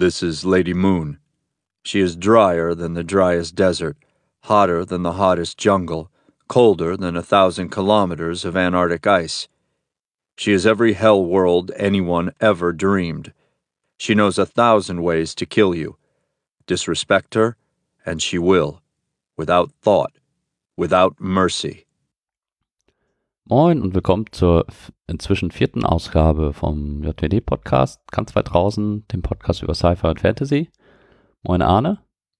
This is Lady Moon. She is drier than the driest desert, hotter than the hottest jungle, colder than a thousand kilometers of Antarctic ice. She is every hell world anyone ever dreamed. She knows a thousand ways to kill you. Disrespect her, and she will, without thought, without mercy. Moin und willkommen zur inzwischen vierten Ausgabe vom JWD-Podcast, ganz weit draußen, dem Podcast über Sci-Fi und Fantasy. Moin Arne.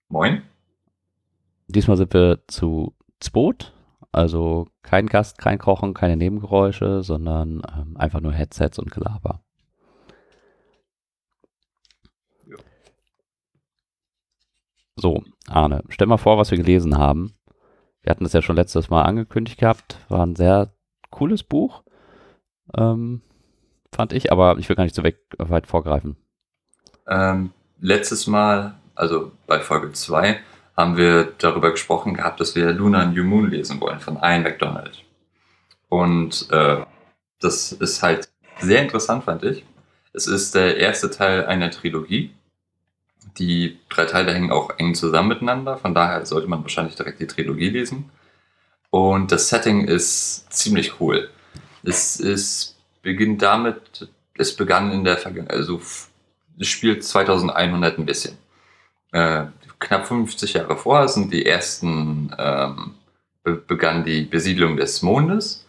Moin. Diesmal sind wir zu zweit, also kein Gast, kein Kochen, keine Nebengeräusche, sondern ähm, einfach nur Headsets und Gelaber. Ja. So, Arne, stell mal vor, was wir gelesen haben. Wir hatten das ja schon letztes Mal angekündigt gehabt, war ein sehr cooles Buch, ähm, fand ich, aber ich will gar nicht so weg, weit vorgreifen. Ähm, letztes Mal, also bei Folge 2, haben wir darüber gesprochen gehabt, dass wir Luna New Moon lesen wollen von Ian McDonald. Und äh, das ist halt sehr interessant, fand ich. Es ist der erste Teil einer Trilogie. Die drei Teile hängen auch eng zusammen miteinander, von daher sollte man wahrscheinlich direkt die Trilogie lesen. Und das Setting ist ziemlich cool. Es, es beginnt damit, es begann in der Vergangenheit, also es spielt 2100 ein bisschen. Äh, knapp 50 Jahre vorher sind die ersten, ähm, be begann die Besiedlung des Mondes.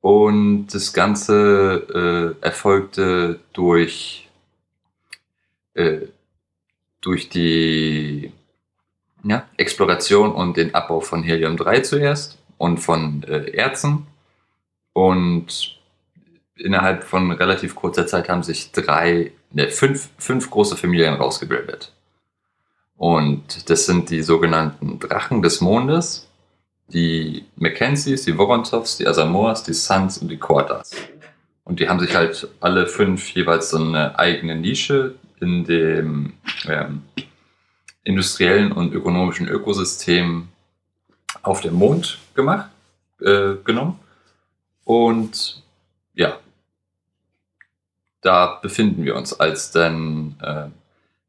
Und das Ganze äh, erfolgte durch, äh, durch die ja, Exploration und den Abbau von Helium-3 zuerst und von äh, Erzen. Und innerhalb von relativ kurzer Zeit haben sich drei, ne, fünf, fünf große Familien rausgebildet. Und das sind die sogenannten Drachen des Mondes, die Mackenzies, die Vorontovs, die Asamoas, die Suns und die Quartas. Und die haben sich halt alle fünf jeweils so eine eigene Nische in dem ähm, industriellen und ökonomischen Ökosystem auf dem Mond gemacht, äh, genommen. Und ja, da befinden wir uns, als dann äh,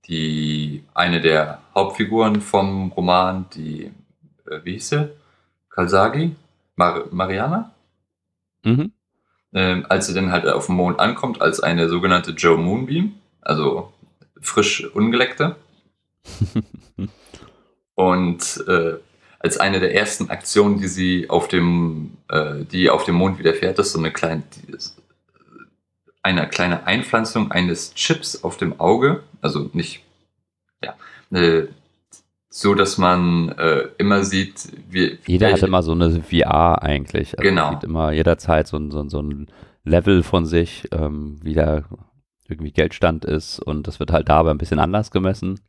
die eine der Hauptfiguren vom Roman, die, äh, wie hieß sie? Kalsagi? Mar Mariana? Mhm. Ähm, als sie dann halt auf dem Mond ankommt, als eine sogenannte Joe Moonbeam, also frisch ungeleckte, und äh, als eine der ersten Aktionen, die sie auf dem, äh, die auf dem Mond widerfährt, ist so eine kleine, eine kleine Einpflanzung eines Chips auf dem Auge, also nicht, ja, äh, so dass man äh, immer sieht, wie. Jeder welche, hat immer so eine VR eigentlich. Also genau. sieht immer jederzeit so, so, so ein Level von sich, ähm, wie da irgendwie Geldstand ist und das wird halt dabei ein bisschen anders gemessen.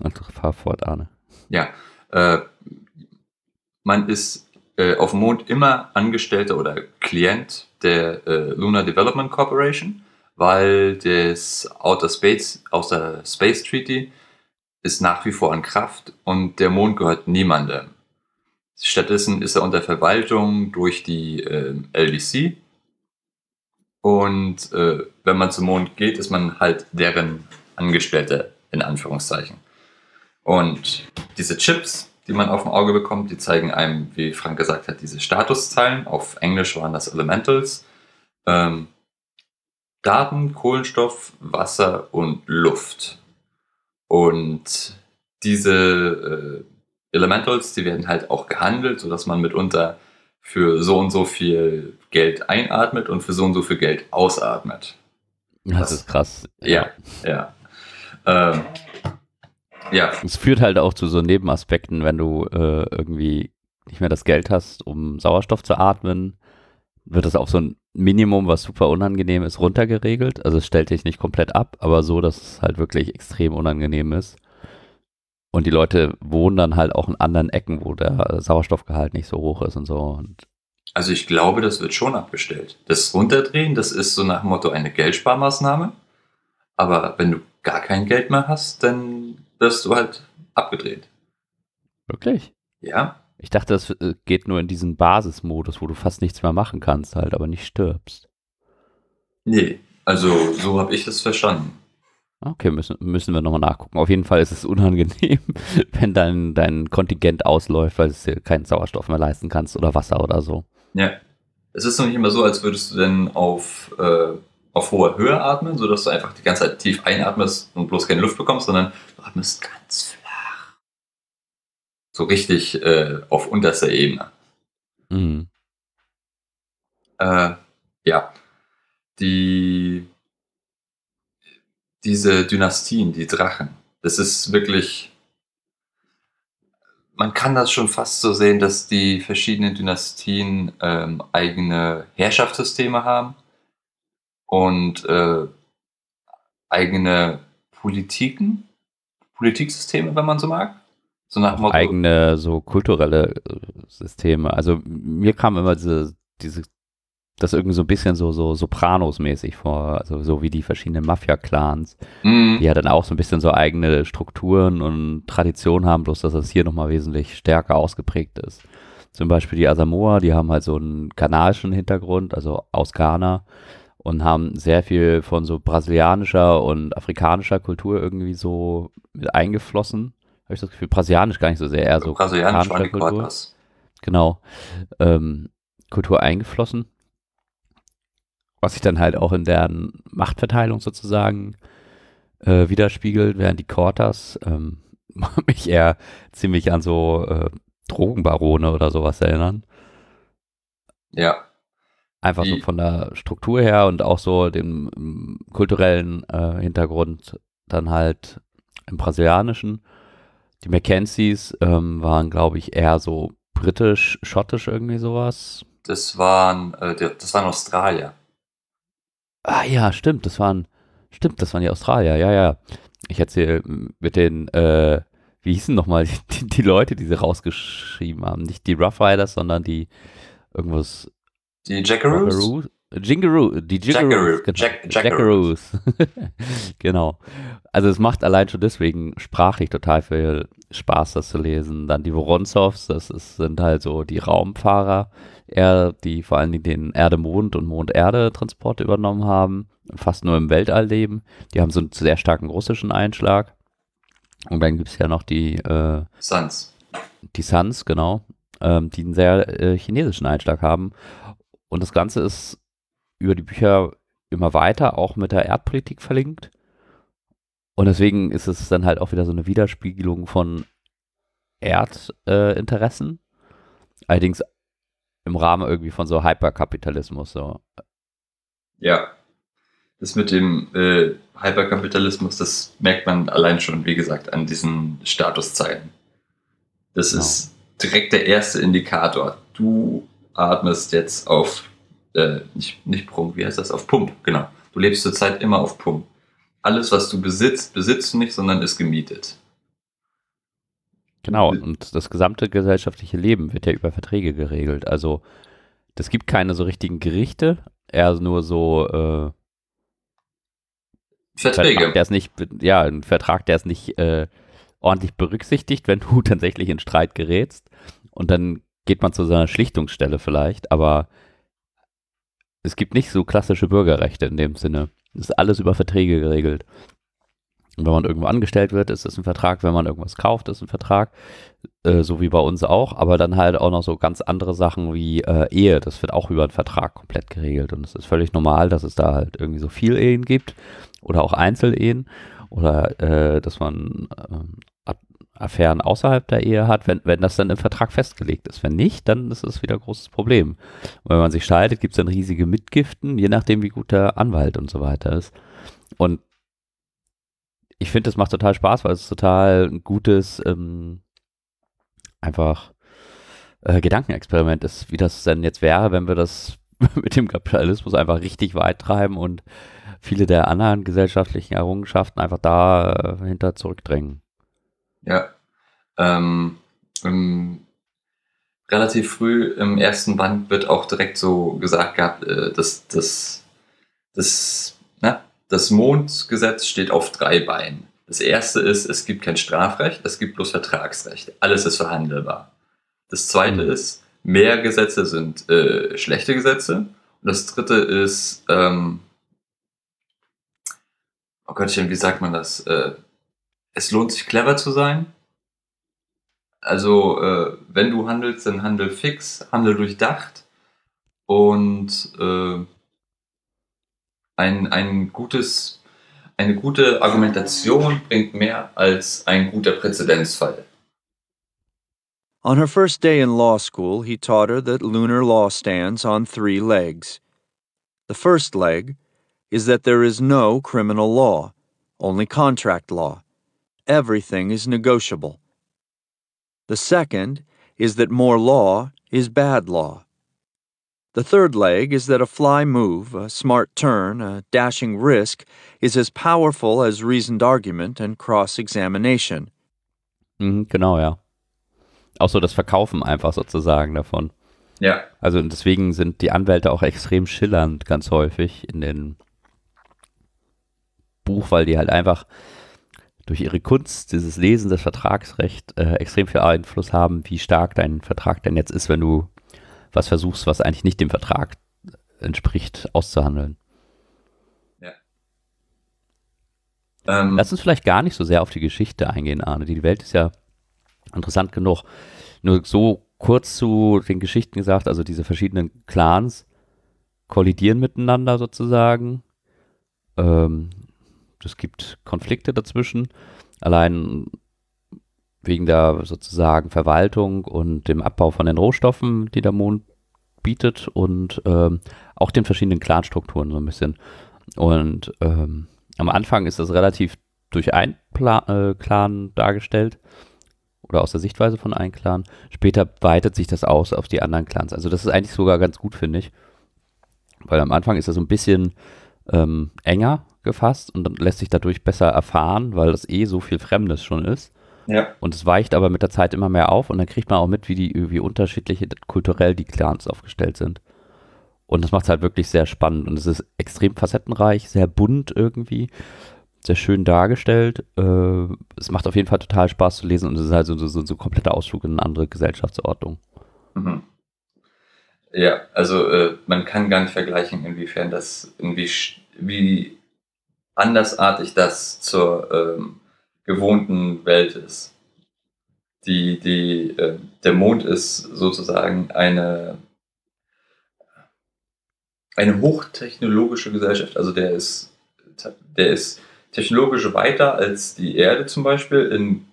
Und fahr fort, Arne. Ja, äh, man ist äh, auf dem Mond immer Angestellter oder Klient der äh, Lunar Development Corporation, weil das Outer Space, Outer Space Treaty ist nach wie vor in Kraft und der Mond gehört niemandem. Stattdessen ist er unter Verwaltung durch die äh, LDC. Und äh, wenn man zum Mond geht, ist man halt deren Angestellter in Anführungszeichen. Und diese Chips, die man auf dem Auge bekommt, die zeigen einem, wie Frank gesagt hat, diese Statuszeilen. Auf Englisch waren das Elementals. Ähm, Daten, Kohlenstoff, Wasser und Luft. Und diese äh, Elementals, die werden halt auch gehandelt, sodass man mitunter für so und so viel Geld einatmet und für so und so viel Geld ausatmet. Das, das ist krass. Ja, ja. Ähm, ja. Es führt halt auch zu so Nebenaspekten, wenn du äh, irgendwie nicht mehr das Geld hast, um Sauerstoff zu atmen, wird das auch so ein Minimum, was super unangenehm ist, runtergeregelt. Also es stellt dich nicht komplett ab, aber so, dass es halt wirklich extrem unangenehm ist. Und die Leute wohnen dann halt auch in anderen Ecken, wo der Sauerstoffgehalt nicht so hoch ist und so. Und also ich glaube, das wird schon abgestellt. Das Runterdrehen, das ist so nach dem Motto eine Geldsparmaßnahme. Aber wenn du gar kein Geld mehr hast, dann wirst du halt abgedreht. Wirklich? Ja. Ich dachte, das äh, geht nur in diesen Basismodus, wo du fast nichts mehr machen kannst, halt, aber nicht stirbst. Nee, also so habe ich das verstanden. Okay, müssen, müssen wir nochmal nachgucken. Auf jeden Fall ist es unangenehm, wenn dein, dein Kontingent ausläuft, weil du dir keinen Sauerstoff mehr leisten kannst oder Wasser oder so. Ja. Es ist noch nicht immer so, als würdest du denn auf, äh, auf hoher Höhe atmen, sodass du einfach die ganze Zeit tief einatmest und bloß keine Luft bekommst, sondern du atmest ganz flach. So richtig äh, auf unterster Ebene. Mhm. Äh, ja. Die diese Dynastien, die Drachen, das ist wirklich. Man kann das schon fast so sehen, dass die verschiedenen Dynastien ähm, eigene Herrschaftssysteme haben und äh, eigene Politiken, Politiksysteme, wenn man so mag. So nach Motto, eigene so kulturelle äh, Systeme. Also mir kam immer diese, diese das irgendwie so ein bisschen so, so Sopranos-mäßig vor, also so wie die verschiedenen Mafia-Clans, Mhm. die ja dann auch so ein bisschen so eigene Strukturen und Traditionen haben, bloß dass das hier nochmal wesentlich stärker ausgeprägt ist. Zum Beispiel die Asamoah, die haben halt so einen ghanaischen Hintergrund, also aus Ghana und haben sehr viel von so brasilianischer und afrikanischer Kultur irgendwie so mit eingeflossen. Habe ich das Gefühl, brasilianisch gar nicht so sehr, eher so Brasilianisch war afrikanischer die gerade Kultur. was. genau, ähm, Kultur eingeflossen, was sich dann halt auch in deren Machtverteilung sozusagen äh, widerspiegelt, während die Cortas ähm, mich eher ziemlich an so äh, Drogenbarone oder sowas erinnern. Ja. Einfach so Die- von der Struktur her und auch so dem ähm, kulturellen äh, Hintergrund dann halt im brasilianischen. Die Mackenzies ähm, waren, glaube ich, eher so britisch, schottisch irgendwie sowas. Das waren, äh, das waren Australier. Ah ja, stimmt, das waren, stimmt, das waren die Australier, ja, ja. Ich erzähle mit den, äh, wie hießen nochmal die, die Leute, die sie rausgeschrieben haben? Nicht die Rough Riders, sondern die irgendwas Die Jackaroos? Jackaroos? Jingaroo, die Jingaroos, Jackaroo, genau. Jackaroos. genau. Also es macht allein schon deswegen sprachlich total viel Spaß, das zu lesen. Dann die Voronsovs, das ist, sind halt so die Raumfahrer, eher, die vor allen Dingen den Erde-Mond und Mond-Erde-Transport übernommen haben, fast nur im Weltall leben. Die haben so einen sehr starken russischen Einschlag. Und dann gibt es ja noch die, äh, Suns. die Suns, genau, ähm, die einen sehr äh, chinesischen Einschlag haben. Und das Ganze ist über die Bücher immer weiter auch mit der Erdpolitik verlinkt. Und deswegen ist es dann halt auch wieder so eine Widerspiegelung von Erdinteressen. Äh. Allerdings im Rahmen irgendwie von so Hyperkapitalismus. So. Ja. Das mit dem äh, Hyperkapitalismus, das merkt man allein schon, wie gesagt, an diesen Statuszeilen. Das Genau. ist direkt der erste Indikator. Du atmest jetzt auf, äh, nicht, nicht Prunk, wie heißt das? Auf Pump, genau. Du lebst zurzeit immer auf Pump. Alles, was du besitzt, besitzt du nicht, sondern ist gemietet. Genau, und das gesamte gesellschaftliche Leben wird ja über Verträge geregelt. Also es gibt keine so richtigen Gerichte, eher nur so äh, Verträge. Vertrag, der ist nicht, ja, ein Vertrag, der ist nicht äh, ordentlich berücksichtigt, wenn du tatsächlich in Streit gerätst. Und dann geht man zu so einer Schlichtungsstelle vielleicht, aber es gibt nicht so klassische Bürgerrechte in dem Sinne. Es ist alles über Verträge geregelt. Und wenn man irgendwo angestellt wird, ist es ein Vertrag. Wenn man irgendwas kauft, ist ein Vertrag. Äh, so wie bei uns auch. Aber dann halt auch noch so ganz andere Sachen wie äh, Ehe. Das wird auch über einen Vertrag komplett geregelt. Und es ist völlig normal, dass es da halt irgendwie so viel Ehen gibt. Oder auch Einzelehen. Oder äh, dass man ähm, Affären außerhalb der Ehe hat, wenn, wenn das dann im Vertrag festgelegt ist. Wenn nicht, dann ist es wieder ein großes Problem. Und wenn man sich scheidet, gibt es dann riesige Mitgiften, je nachdem, wie gut der Anwalt und so weiter ist. Und ich finde, das macht total Spaß, weil es total ein gutes, ähm, einfach äh, Gedankenexperiment ist, wie das denn jetzt wäre, wenn wir das mit dem Kapitalismus einfach richtig weit treiben und viele der anderen gesellschaftlichen Errungenschaften einfach dahinter zurückdrängen. Ja. Ähm, im, relativ früh im ersten Band wird auch direkt so gesagt gehabt, äh, dass das, das, na, das Mondgesetz steht auf drei Beinen. Das erste ist, es gibt kein Strafrecht, es gibt bloß Vertragsrecht. Alles ist verhandelbar. Das zweite Mhm. ist, mehr Gesetze sind äh, schlechte Gesetze. Und das dritte ist, ähm, oh Gottchen, wie sagt man das? Äh, es lohnt sich clever zu sein. Also, äh, wenn du handelst, dann handel fix, handel durchdacht und äh, ein, ein gutes, eine gute Argumentation bringt mehr als ein guter Präzedenzfall. On her first day in law school, he taught her that lunar law stands on three legs. The first leg is that there is no criminal law, only contract law. Everything is negotiable. The second is that more law is bad law. The third leg is that a fly move, a smart turn, a dashing risk is as powerful as reasoned argument and cross examination. Mhm, genau, ja. Auch so das Verkaufen einfach sozusagen davon. Ja. Also deswegen sind die Anwälte auch extrem schillernd ganz häufig in den Buch, weil die halt einfach durch ihre Kunst, dieses Lesen des Vertragsrecht äh, extrem viel Einfluss haben, wie stark dein Vertrag denn jetzt ist, wenn du was versuchst, was eigentlich nicht dem Vertrag entspricht, auszuhandeln. Ähm, Lass uns vielleicht gar nicht so sehr auf die Geschichte eingehen, Arne. Die Welt ist ja interessant genug. Nur so kurz zu den Geschichten gesagt, also diese verschiedenen Clans kollidieren miteinander sozusagen. Ähm, es gibt Konflikte dazwischen. Allein wegen der sozusagen Verwaltung und dem Abbau von den Rohstoffen, die der Mond bietet und ähm, auch den verschiedenen Clanstrukturen so ein bisschen. Und ähm, am Anfang ist das relativ durch ein Pla äh, Clan dargestellt oder aus der Sichtweise von einem Clan. Später weitet sich das aus auf die anderen Clans. Also das ist eigentlich sogar ganz gut, finde ich. Weil am Anfang ist das so ein bisschen ähm, enger gefasst und dann lässt sich dadurch besser erfahren, weil das eh so viel Fremdes schon ist. ja. Und es weicht aber mit der Zeit immer mehr auf und dann kriegt man auch mit, wie die wie unterschiedlich kulturell die Clans aufgestellt sind. Und das macht es halt wirklich sehr spannend und es ist extrem facettenreich, sehr bunt irgendwie, sehr schön dargestellt. Äh, es macht auf jeden Fall total Spaß zu lesen und es ist halt so, so, so, so ein kompletter Ausflug in eine andere Gesellschaftsordnung. Mhm. Ja, also äh, man kann gar nicht vergleichen, inwiefern das, irgendwie, wie andersartig das zur ähm, gewohnten Welt ist. Die, die, äh, der Mond ist sozusagen eine, eine hochtechnologische Gesellschaft. Also der ist, der ist technologisch weiter als die Erde zum Beispiel in,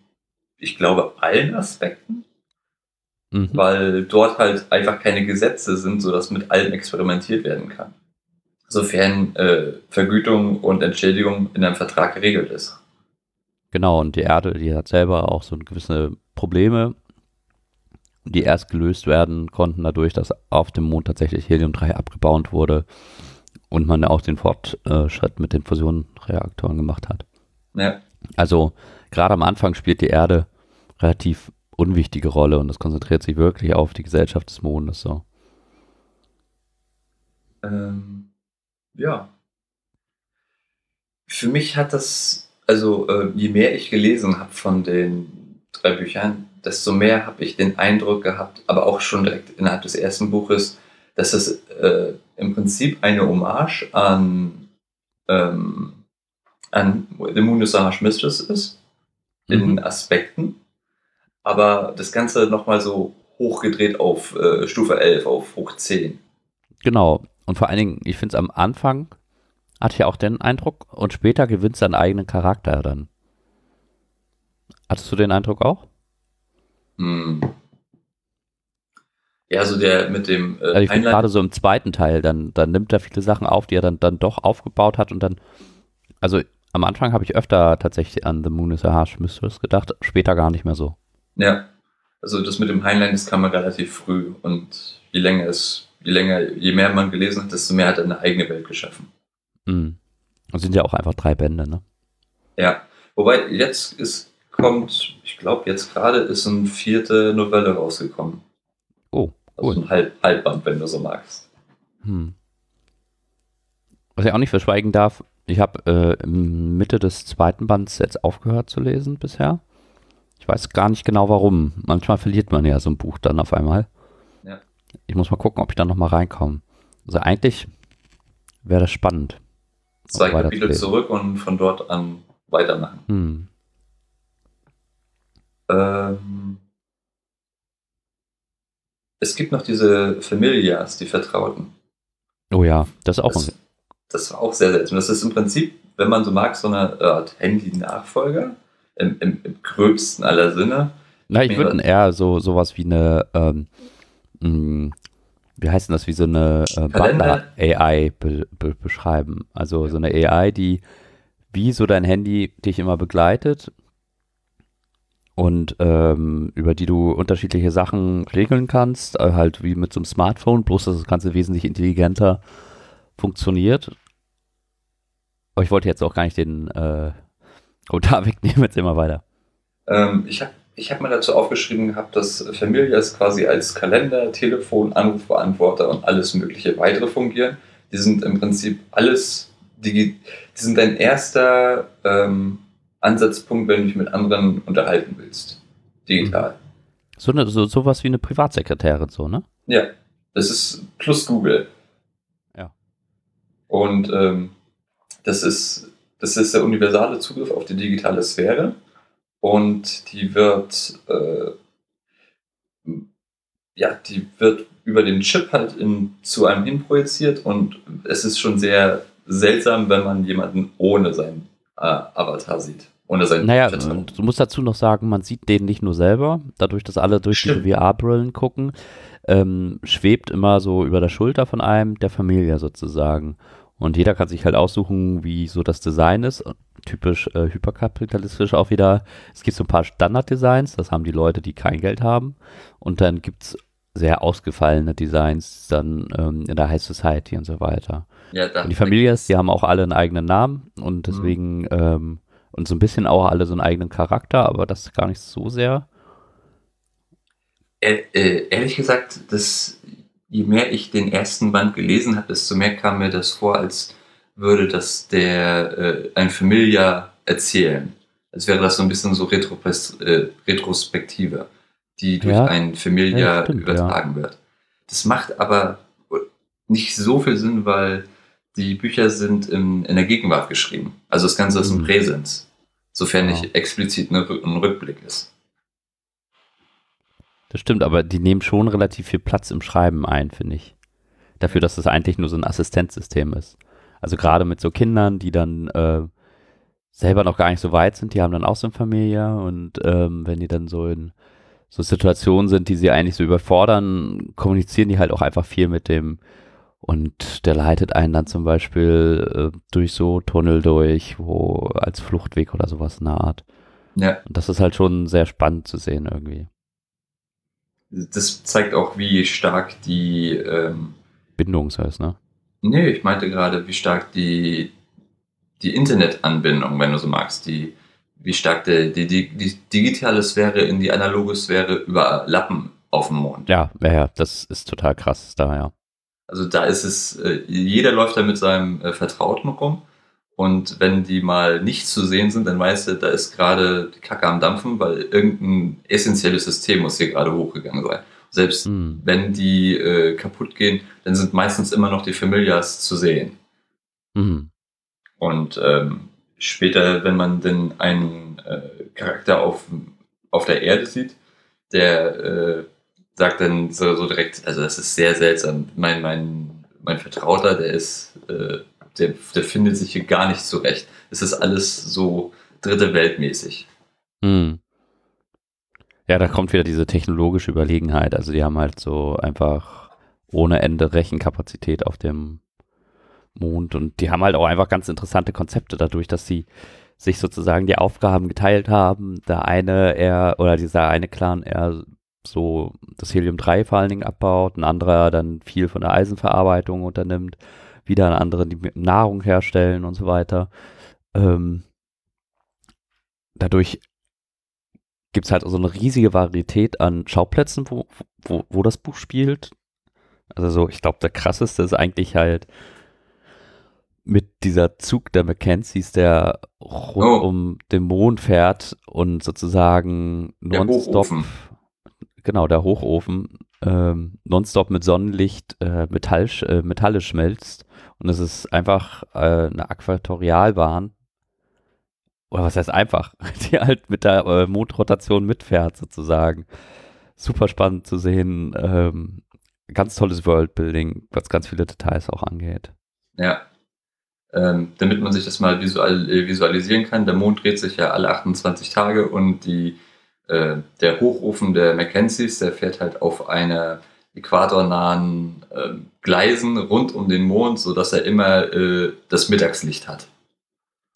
ich glaube, allen Aspekten Mhm. weil dort halt einfach keine Gesetze sind, sodass mit allem experimentiert werden kann. Sofern äh, Vergütung und Entschädigung in einem Vertrag geregelt ist. Genau, und die Erde, die hat selber auch so gewisse Probleme, die erst gelöst werden konnten, dadurch, dass auf dem Mond tatsächlich Helium-3 abgebaut wurde und man auch den Fortschritt mit den Fusionreaktoren gemacht hat. Ja, Also gerade am Anfang spielt die Erde relativ unwichtige Rolle und das konzentriert sich wirklich auf die Gesellschaft des Mondes. So. ähm, ja. Für mich hat das, also äh, je mehr ich gelesen habe von den drei Büchern, desto mehr habe ich den Eindruck gehabt, aber auch schon direkt innerhalb des ersten Buches, dass es äh, im Prinzip eine Hommage an, ähm, an The Moon is Harsh Mistress ist, in Mhm. Aspekten, aber das Ganze nochmal so hochgedreht auf äh, Stufe 11, auf hoch 10. Genau. Und vor allen Dingen, ich finde es am Anfang, hatte ich auch den Eindruck, und später gewinnt es seinen eigenen Charakter dann. Hattest du den Eindruck auch? Hm. Ja, so der mit dem äh, Also ich finde gerade so im zweiten Teil, dann, dann nimmt er viele Sachen auf, die er dann, dann doch aufgebaut hat und dann, also am Anfang habe ich öfter tatsächlich an The Moon is a Harsh Mistress gedacht, später gar nicht mehr so. Ja, also das mit dem Heinlein, das kam mir relativ früh und je länger es, je länger, je mehr man gelesen hat, desto mehr hat er eine eigene Welt geschaffen. Mhm. Und sind ja auch einfach drei Bände, ne? Ja, wobei jetzt ist, kommt, ich glaube jetzt gerade ist eine vierte Novelle rausgekommen. Oh, Also cool. ein Halb, Halbband, wenn du so magst. Hm. Was ich auch nicht verschweigen darf, ich habe äh, in Mitte des zweiten Bands jetzt aufgehört zu lesen bisher. Ich weiß gar nicht genau warum. Manchmal verliert man ja so ein Buch dann auf einmal. Ich muss mal gucken, ob ich da nochmal reinkomme. Also eigentlich wäre das spannend. zwei Kapitel zurück und von dort an weitermachen. Hm. Ähm, es gibt noch diese Familias, die Vertrauten. Oh ja, das ist auch Das, das war auch sehr seltsam. Das ist im Prinzip, wenn man so mag, so eine Art Handy-Nachfolger. Im, im, Im gröbsten aller Sinne. Na, ich würde eher so sowas wie eine, ähm, mh, wie heißt denn das, wie so eine äh? Butler-AI be be beschreiben. Also so eine AI, die wie so dein Handy dich immer begleitet und ähm, über die du unterschiedliche Sachen regeln kannst, äh, halt wie mit so einem Smartphone, bloß dass das Ganze wesentlich intelligenter funktioniert. Aber ich wollte jetzt auch gar nicht den äh, Kommentar wegnehmen, jetzt immer weiter. Ähm, ich habe ich hab mir dazu aufgeschrieben gehabt, dass Familias quasi als Kalender, Telefon, Anrufbeantworter und alles mögliche weitere fungieren. Die sind im Prinzip alles, die, die sind dein erster ähm, Ansatzpunkt, wenn du dich mit anderen unterhalten willst. Digital. So, eine, so sowas wie eine Privatsekretärin, so, ne? Ja, das ist plus Google. Ja. Und ähm, das, ist, das ist der universale Zugriff auf die digitale Sphäre. Und die wird, äh, ja, die wird über den Chip halt in, zu einem hin projiziert. Und es ist schon sehr seltsam, wenn man jemanden ohne seinen äh, Avatar sieht. Ohne seinen Naja, und du musst dazu noch sagen, man sieht den nicht nur selber, dadurch, dass alle durch Stimmt. diese VR-Brillen gucken, ähm, schwebt immer so über der Schulter von einem der Familie sozusagen. Und jeder kann sich halt aussuchen, wie so das Design ist. Typisch äh, hyperkapitalistisch auch wieder. Es gibt so ein paar Standarddesigns, das haben die Leute, die kein Geld haben. Und dann gibt es sehr ausgefallene Designs dann ähm, in der High Society und so weiter. ja, Und die Familias, die haben auch alle einen eigenen Namen und deswegen ähm, und so ein bisschen auch alle so einen eigenen Charakter, aber das gar nicht so sehr. Äh, äh, ehrlich gesagt, das, je mehr ich den ersten Band gelesen habe, desto mehr kam mir das vor, als würde das der äh, ein Familia erzählen. Als wäre das so ein bisschen so Retropes äh, Retrospektive, die durch Ja. ein Familia Ja, stimmt, übertragen wird. Das macht aber nicht so viel Sinn, weil die Bücher sind in, in der Gegenwart geschrieben. Also das Ganze ist im Mhm. Präsens, sofern Ja. nicht explizit Rück- ein Rückblick ist. Das stimmt, aber die nehmen schon relativ viel Platz im Schreiben ein, finde ich. Dafür, dass es eigentlich nur so ein Assistenzsystem ist. Also gerade mit so Kindern, die dann äh, selber noch gar nicht so weit sind, die haben dann auch so ein Familie und ähm, wenn die dann so in so Situationen sind, die sie eigentlich so überfordern, kommunizieren die halt auch einfach viel mit dem und der leitet einen dann zum Beispiel äh, durch so Tunnel durch, wo als Fluchtweg oder sowas in der Art. Ja. Und das ist halt schon sehr spannend zu sehen irgendwie. Das zeigt auch, wie stark die, ähm, Bindungsweise, ne? nee, ich meinte gerade, wie stark die, die Internetanbindung, wenn du so magst, die, wie stark der, die, die, die digitale Sphäre in die analoge Sphäre überlappen auf dem Mond. Ja, ja, ja, das ist total krass da, ja. Also da ist es, äh, jeder läuft da mit seinem äh, Vertrauten rum. Und wenn die mal nicht zu sehen sind, dann weißt du, da ist gerade die Kacke am Dampfen, weil irgendein essentielles System muss hier gerade hochgegangen sein. Selbst Hm. wenn die äh, kaputt gehen, dann sind meistens immer noch die Familias zu sehen. Mhm. Und ähm, später, wenn man denn einen äh, Charakter auf, auf der Erde sieht, der äh, sagt dann so, so direkt, also das ist sehr seltsam. Mein, mein, mein Vertrauter, der ist, äh, der, der findet sich hier gar nicht zurecht. Es ist alles so dritte Weltmäßig. Hm. Ja, da kommt wieder diese technologische Überlegenheit. Also die haben halt so einfach ohne Ende Rechenkapazität auf dem Mond und die haben halt auch einfach ganz interessante Konzepte dadurch, dass sie sich sozusagen die Aufgaben geteilt haben. Der eine er oder dieser eine Clan er so das Helium-3 vor allen Dingen abbaut, ein anderer dann viel von der Eisenverarbeitung unternimmt, wieder ein anderer die Nahrung herstellen und so weiter. Ähm, dadurch gibt es halt so eine riesige Varietät an Schauplätzen, wo, wo, wo das Buch spielt. Also so, ich glaube, der krasseste ist eigentlich halt mit dieser Zug der Mackenzies, der rund Oh. um den Mond fährt und sozusagen nonstop, genau, der Hochofen, ähm, nonstop mit Sonnenlicht äh, Metall, äh, Metalle schmelzt. Und es ist einfach äh, eine Äquatorialbahn. Oder was heißt einfach? Die halt mit der äh, Mondrotation mitfährt, sozusagen. Super spannend zu sehen. Ähm, ganz tolles Worldbuilding, was ganz viele Details auch angeht. Ja. Ähm, damit man sich das mal visual, äh, visualisieren kann, der Mond dreht sich ja alle 28 Tage und die, äh, der Hochofen der Mackenzies, der fährt halt auf einer äquatornahen äh, Gleisen rund um den Mond, sodass er immer äh, das Mittagslicht hat.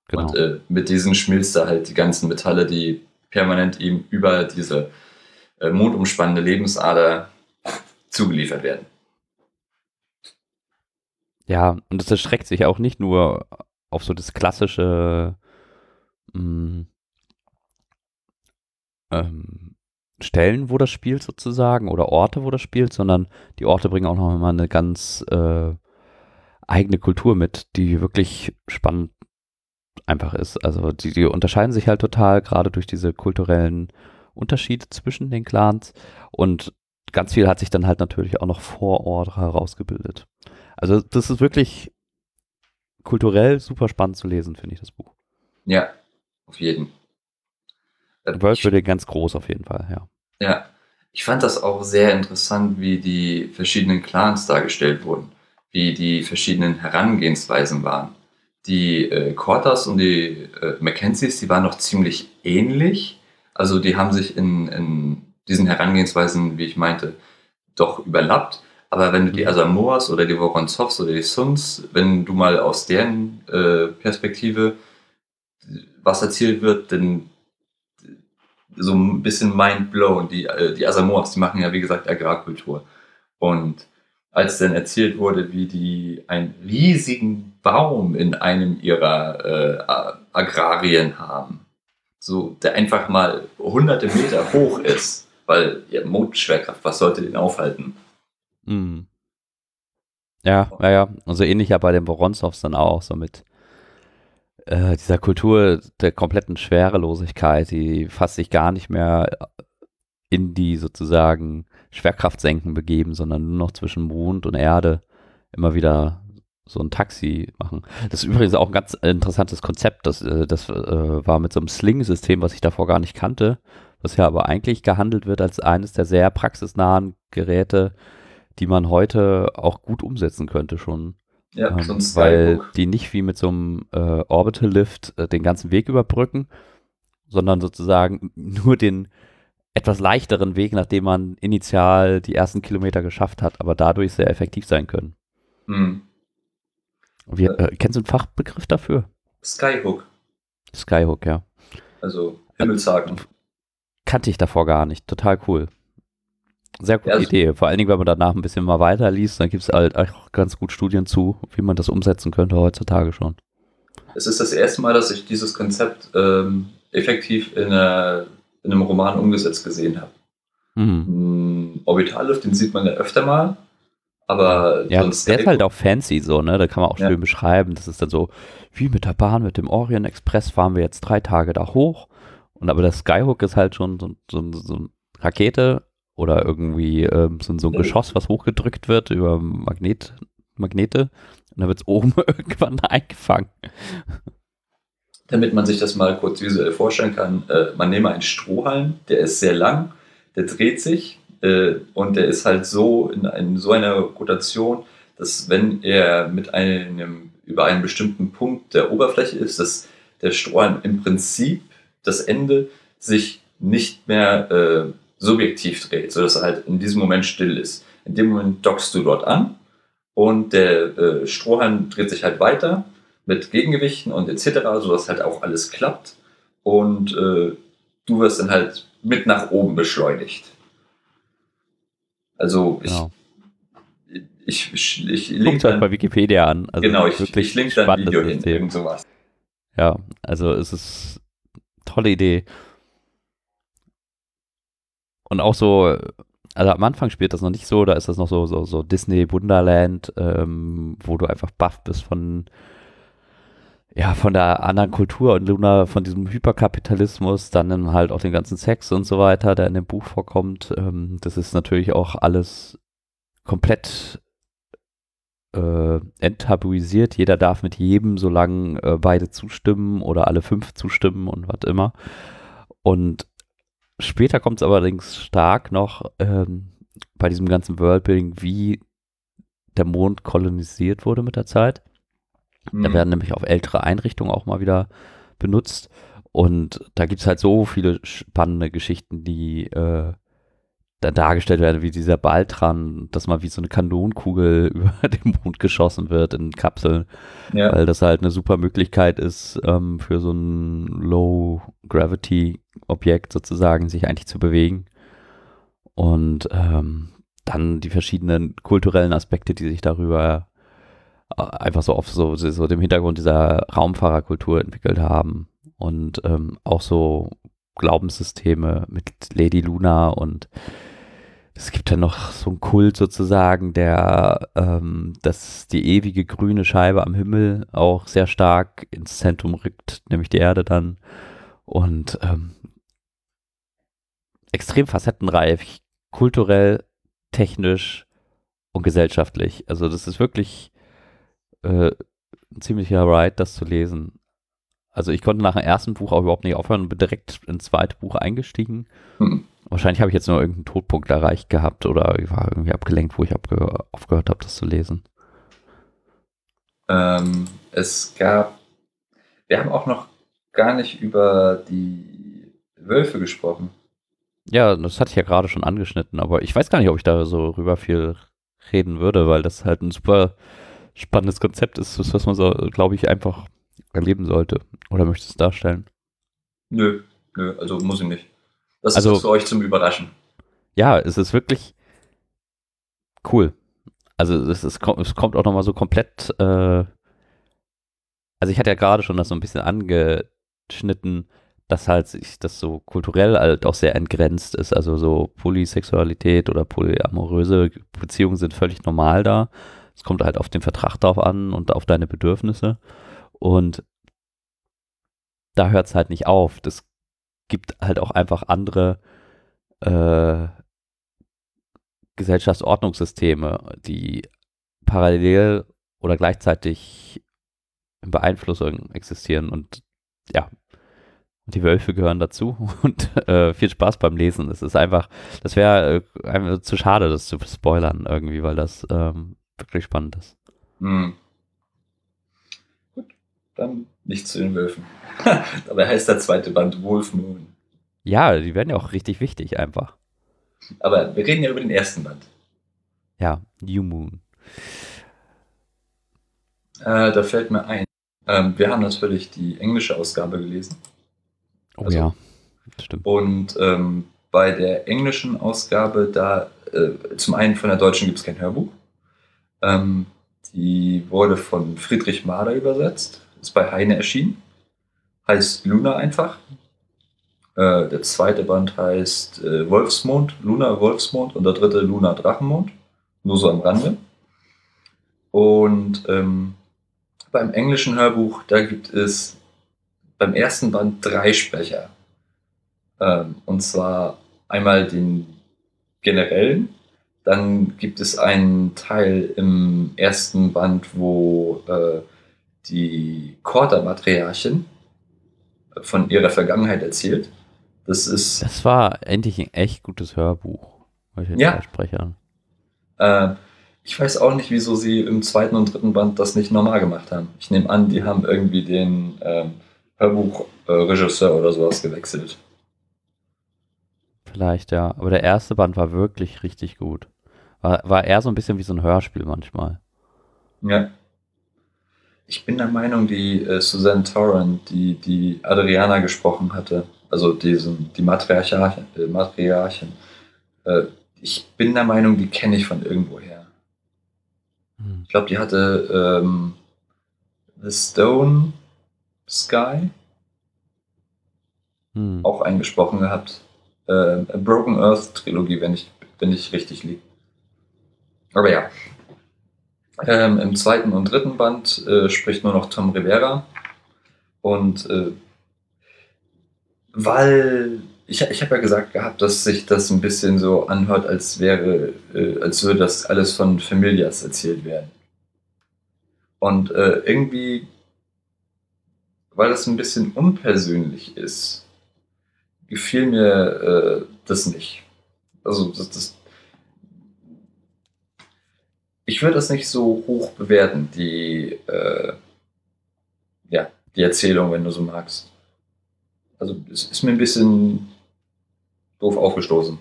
Genau. Und äh, mit diesen schmilzt er halt die ganzen Metalle, die permanent ihm über diese äh, mondumspannende Lebensader zugeliefert werden. Ja, und das erstreckt sich auch nicht nur auf so das klassische mh, ähm, Stellen, wo das spielt sozusagen, oder Orte, wo das spielt, sondern die Orte bringen auch noch mal eine ganz äh, eigene Kultur mit, die wirklich spannend einfach ist. Also die, die unterscheiden sich halt total, gerade durch diese kulturellen Unterschiede zwischen den Clans. Und ganz viel hat sich dann halt natürlich auch noch vor Ort herausgebildet. Also das ist wirklich kulturell super spannend zu lesen, finde ich, das Buch. Ja, auf jeden. Äh, Worldbuilding ganz groß auf jeden Fall, ja. Ja, ich fand das auch sehr interessant, wie die verschiedenen Clans dargestellt wurden, wie die verschiedenen Herangehensweisen waren. Die äh, Cortas und die äh, Mackenzies, die waren noch ziemlich ähnlich. Also die haben sich in, in diesen Herangehensweisen, wie ich meinte, doch überlappt. Aber wenn du die Asamoas oder die Vorontsovs oder die Suns, wenn du mal aus deren äh, Perspektive was erzählt wird, dann so ein bisschen mind blown. Die, äh, die Asamoas, die machen ja wie gesagt Agrarkultur. Und als dann erzählt wurde, wie die einen riesigen Baum in einem ihrer äh, Agrarien haben, so der einfach mal hunderte Meter hoch ist, weil ja, Mondschwerkraft, was sollte den aufhalten? Mhm. Ja, ja, ja. Also ähnlich ja bei den Voronsovs dann auch, so mit äh, dieser Kultur der kompletten Schwerelosigkeit, die fast sich gar nicht mehr in die sozusagen Schwerkraftsenken begeben, sondern nur noch zwischen Mond und Erde immer wieder so ein Taxi machen. Das ist übrigens auch ein ganz interessantes Konzept. Das, äh, das äh, war mit so einem Sling-System, was ich davor gar nicht kannte, was ja aber eigentlich gehandelt wird als eines der sehr praxisnahen Geräte, die man heute auch gut umsetzen könnte schon. Ja, Ähm, so ein weil die nicht wie mit so einem äh, Orbital Lift äh, den ganzen Weg überbrücken, sondern sozusagen nur den etwas leichteren Weg, nachdem man initial die ersten Kilometer geschafft hat, aber dadurch sehr effektiv sein können. Hm. Wir, äh, kennst du einen Fachbegriff dafür? Skyhook, Skyhook, ja. also Himmelshaken. Kannte ich davor gar nicht. Total cool. Sehr coole Ja, Idee. Vor allen Dingen, wenn man danach ein bisschen mal weiterliest, dann gibt es halt auch ganz gut Studien zu, wie man das umsetzen könnte heutzutage schon. Es ist das erste Mal, dass ich dieses Konzept ähm, effektiv in, einer, in einem Roman umgesetzt gesehen habe. Mhm. Hm, Orbitallift, den sieht man ja öfter mal, aber Ja, der ist halt auch fancy so, ne? Da kann man auch Ja. schön beschreiben. Das ist dann so, wie mit der Bahn, mit dem Orient Express fahren wir jetzt drei Tage da hoch. Und aber das Skyhook ist halt schon so, so, so eine Rakete oder irgendwie ähm, so, so ein Ja. Geschoss, was hochgedrückt wird über Magnet, Magnete. Und dann wird es oben irgendwann eingefangen. damit man sich das mal kurz visuell vorstellen kann, äh, man nehme einen Strohhalm, der ist sehr lang, der dreht sich äh, und der ist halt so in, in so einer Rotation, dass wenn er mit einem über einen bestimmten Punkt der Oberfläche ist, dass der Strohhalm im Prinzip das Ende sich nicht mehr äh, subjektiv dreht, sodass er halt in diesem Moment still ist. In dem Moment dockst du dort an und der äh, Strohhalm dreht sich halt weiter mit Gegengewichten und etc., sodass halt auch alles klappt und äh, du wirst dann halt mit nach oben beschleunigt. Also ich, Genau. ich, ich, ich link dann, bei Wikipedia an. Also genau, ich, wirklich ich link dann ein Video hin, irgend sowas. Ja, also es ist tolle Idee. Und auch so, also am Anfang spielt das noch nicht so, da ist das noch so, so, so Disney Wunderland, ähm, wo du einfach baff bist von ja, von der anderen Kultur und Luna von diesem Hyperkapitalismus, dann halt auch den ganzen Sex und so weiter, der in dem Buch vorkommt. Ähm, das ist natürlich auch alles komplett äh, enttabuisiert. Jeder darf mit jedem, solange äh, beide zustimmen oder alle fünf zustimmen und was immer. Und später kommt es allerdings stark noch ähm, bei diesem ganzen Worldbuilding, wie der Mond kolonisiert wurde mit der Zeit. Mhm. Da werden nämlich auch ältere Einrichtungen auch mal wieder benutzt. Und da gibt es halt so viele spannende Geschichten, die äh, da dargestellt werden, wie dieser Baltran, dass mal wie so eine Kanonenkugel über den Mond geschossen wird in Kapseln, ja. weil das halt eine super Möglichkeit ist, ähm, für so ein Low-Gravity-Objekt sozusagen sich eigentlich zu bewegen. Und ähm, dann die verschiedenen kulturellen Aspekte, die sich darüber äh, einfach so auf so, so dem Hintergrund dieser Raumfahrerkultur entwickelt haben. Und ähm, auch so Glaubenssysteme mit Lady Luna und es gibt ja noch so einen Kult sozusagen, der ähm, dass die ewige grüne Scheibe am Himmel auch sehr stark ins Zentrum rückt, nämlich die Erde dann. Und ähm, extrem facettenreich, kulturell, technisch und gesellschaftlich. Also das ist wirklich äh, ein ziemlicher Ride, das zu lesen. Also ich konnte nach dem ersten Buch auch überhaupt nicht aufhören und bin direkt ins zweite Buch eingestiegen. Hm. Wahrscheinlich habe ich jetzt nur irgendeinen Todpunkt erreicht gehabt oder ich war irgendwie abgelenkt, wo ich aufgehört habe, das zu lesen. Ähm, es gab, wir haben auch noch gar nicht über die Wölfe gesprochen. Ja, das hatte ich ja gerade schon angeschnitten, aber ich weiß gar nicht, ob ich da so rüber viel reden würde, weil das halt ein super spannendes Konzept ist, was man so, glaube ich, einfach erleben sollte. Oder möchtest du es darstellen? Nö, nö, also muss ich nicht. Das also, ist für euch zum Überraschen. Ja, es ist wirklich cool. Also es, ist, es kommt auch nochmal so komplett, äh, also ich hatte ja gerade schon das so ein bisschen angeschnitten, dass halt sich das so kulturell halt auch sehr entgrenzt ist. Also so Polysexualität oder polyamoröse Beziehungen sind völlig normal da. Es kommt halt auf den Vertrag drauf an und auf deine Bedürfnisse. Und da hört es halt nicht auf. Das gibt halt auch einfach andere äh, Gesellschaftsordnungssysteme, die parallel oder gleichzeitig in Beeinflussung existieren und ja, die Wölfe gehören dazu und äh, viel Spaß beim Lesen. Es ist einfach, das wäre äh, zu schade, das zu spoilern irgendwie, weil das ähm, wirklich spannend ist. Hm. Dann nicht zu den Wölfen. Dabei heißt der zweite Band Wolf Moon. Ja, die werden ja auch richtig wichtig einfach. Aber wir reden ja über den ersten Band. Ja, New Moon. Äh, da fällt mir ein, ähm, wir haben natürlich die englische Ausgabe gelesen. Oh also, ja, stimmt. Und ähm, bei der englischen Ausgabe, da äh, zum einen von der deutschen gibt es kein Hörbuch. Ähm, die wurde von Friedrich Mahler übersetzt, ist bei Heine erschienen. Heißt Luna einfach. Äh, der zweite Band heißt äh, Wolfsmond, Luna Wolfsmond und der dritte Luna Drachenmond. Nur so am Rande. Und ähm, beim englischen Hörbuch, da gibt es beim ersten Band drei Sprecher. Ähm, und zwar einmal den generellen, dann gibt es einen Teil im ersten Band, wo äh, die Korda-Matriarchin von ihrer Vergangenheit erzählt. Das ist. Das war endlich ein echt gutes Hörbuch. Ja. Sprechern. Äh, ich weiß auch nicht, wieso sie im zweiten und dritten Band das nicht normal gemacht haben. Ich nehme an, die haben irgendwie den ähm, Hörbuchregisseur oder sowas gewechselt. Vielleicht, ja. Aber der erste Band war wirklich richtig gut. War, war eher so ein bisschen wie so ein Hörspiel manchmal. Ja. Ich bin der Meinung, die äh, Suzanne Torrent, die, die Adriana gesprochen hatte, also diesen, die Matriarchin, äh, Matriarchin äh, ich bin der Meinung, die kenne ich von irgendwoher. Hm. Ich glaube, die hatte ähm, The Stone Sky hm. auch eingesprochen gehabt. Äh, Broken Earth Trilogie, wenn ich, wenn ich richtig liege. Aber ja. Ähm, Im zweiten und dritten Band äh, spricht nur noch Tom Rivera. Und äh, weil ich, ich habe ja gesagt gehabt, dass sich das ein bisschen so anhört, als wäre, äh, als würde das alles von Familias erzählt werden. Und äh, irgendwie, weil das ein bisschen unpersönlich ist, gefiel mir äh, das nicht. Also das, das ich würde das nicht so hoch bewerten, die, äh, ja, die Erzählung, wenn du so magst. Also es ist mir ein bisschen doof aufgestoßen.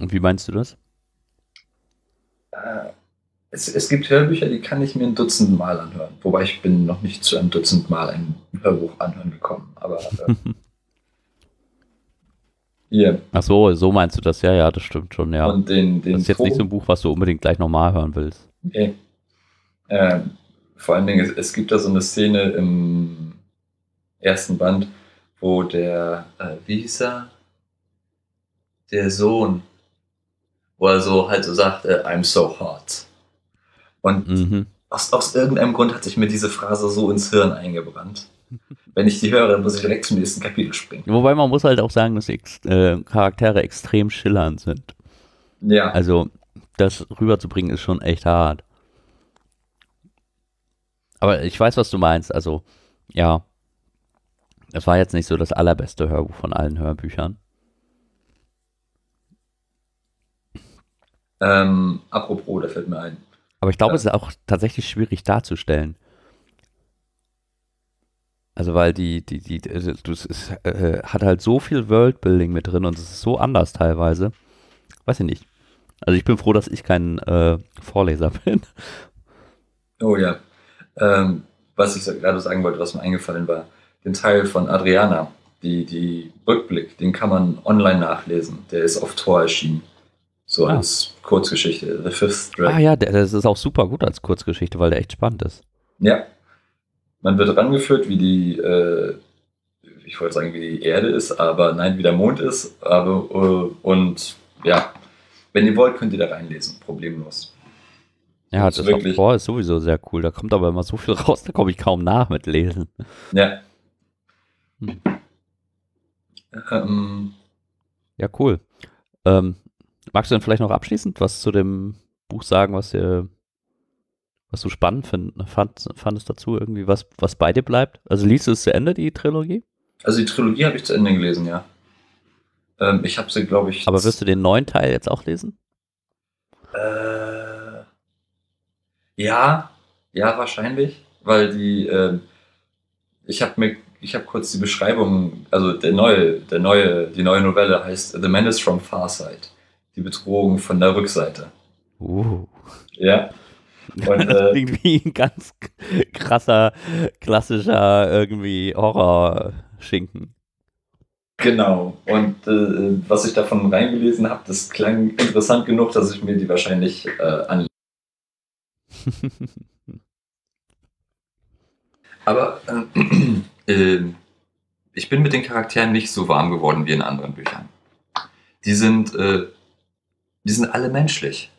Und wie meinst du das? Äh, es, es gibt Hörbücher, die kann ich mir ein Dutzend Mal anhören. Wobei ich bin noch nicht zu einem Dutzend Mal ein Hörbuch anhören gekommen. Aber äh, hier. Ach so, so meinst du das? Ja, ja, das stimmt schon, ja. Und den, den das ist jetzt nicht so ein Buch, was du unbedingt gleich nochmal hören willst. Nee. Ähm, vor allen Dingen, es, es gibt da so eine Szene im ersten Band, wo der, äh, wie hieß er? Der Sohn, wo er so halt so sagt, äh, I'm so hot. Und Mhm. aus, aus irgendeinem Grund hat sich mir diese Phrase so ins Hirn eingebrannt. Wenn ich die höre, muss ich direkt zum nächsten Kapitel springen. Wobei man muss halt auch sagen, dass ex äh, Charaktere extrem schillernd sind. Ja, Also, das rüberzubringen ist schon echt hart. Aber ich weiß, was du meinst. Also, ja. Es war jetzt nicht so das allerbeste Hörbuch von allen Hörbüchern. ähm, apropos, da fällt mir ein. Aber ich glaube, Ja. es ist auch tatsächlich schwierig darzustellen. Also, weil die, die, die, also, du- es ist, äh, hat halt so viel Worldbuilding mit drin und es ist so anders teilweise. Weiß ich nicht. Also, ich bin froh, dass ich kein äh, Vorleser bin. Oh ja. Ähm, was ich gerade sagen wollte, was mir eingefallen war, den Teil von Adriana, die, die Rückblick, den kann man online nachlesen. Der ist auf Tor erschienen. So Ah. als Kurzgeschichte. The Fifth Dragon. Ah ja, der, das ist auch super gut als Kurzgeschichte, weil der echt spannend ist. Ja. Man wird rangeführt, wie die, äh, ich wollte sagen, wie die Erde ist, aber nein, wie der Mond ist. Aber, äh, und ja, wenn ihr wollt, könnt ihr da reinlesen. Problemlos. Ja, Das das wirklich- Tor ist sowieso sehr cool. Da kommt aber immer so viel raus, da komme ich kaum nach mit Lesen. Ja. Hm. Ähm, Ja, cool. Ähm, magst du denn vielleicht noch abschließend was zu dem Buch sagen, was dir, was du spannend find, fand, fandest dazu irgendwie, was, was bei dir bleibt? Also liest du es zu Ende, die Trilogie? also die Trilogie habe ich zu Ende gelesen, ja. Ähm, ich habe sie, glaube ich. Aber wirst du den neuen Teil jetzt auch lesen? Äh, ja, ja, wahrscheinlich, weil die, ähm, ich habe mir, ich habe kurz die Beschreibung, also der neue, der neue, die neue Novelle heißt The Menace from Farside, die Bedrohung von der Rückseite. Uh. Ja. Und, das äh, klingt wie ein ganz krasser, klassischer irgendwie Horror-Schinken. Genau. Und äh, was ich davon reingelesen habe, das klang interessant genug, dass ich mir die wahrscheinlich äh, anlege. Aber äh, äh, ich bin mit den Charakteren nicht so warm geworden wie in anderen Büchern. Die sind, äh, die sind alle menschlich.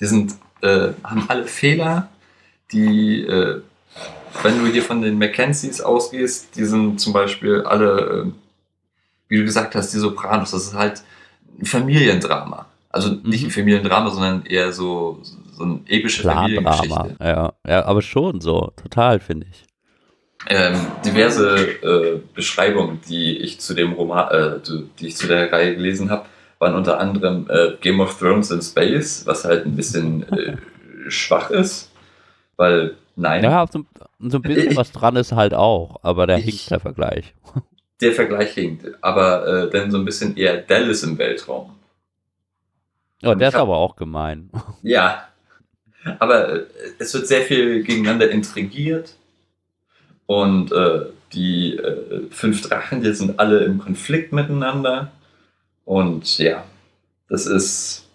Die sind, äh, haben alle Fehler, die, äh, wenn du hier von den Mackenzies ausgehst, die sind zum Beispiel alle, äh, wie du gesagt hast, die Sopranos, das ist halt ein Familiendrama. Also nicht Mhm. ein Familiendrama, sondern eher so, so eine epische. Familiengeschichte. Ja, ja, aber schon so, total, finde ich. ähm, diverse äh, Beschreibungen, die ich zu dem Roman, äh, die ich zu der Reihe gelesen habe, waren unter anderem äh, Game of Thrones in Space, was halt ein bisschen äh, schwach ist, weil nein, Ja, so, so ein bisschen Ich- was dran ist halt auch, aber der Ich- hinkt der Vergleich. der Vergleich hinkt, aber äh, dann so ein bisschen eher Dallas im Weltraum. Ja, Und der ist hab- aber auch gemein. Ja, aber äh, es wird sehr viel gegeneinander intrigiert und äh, die äh, fünf Drachen, die sind alle im Konflikt miteinander und ja, das ist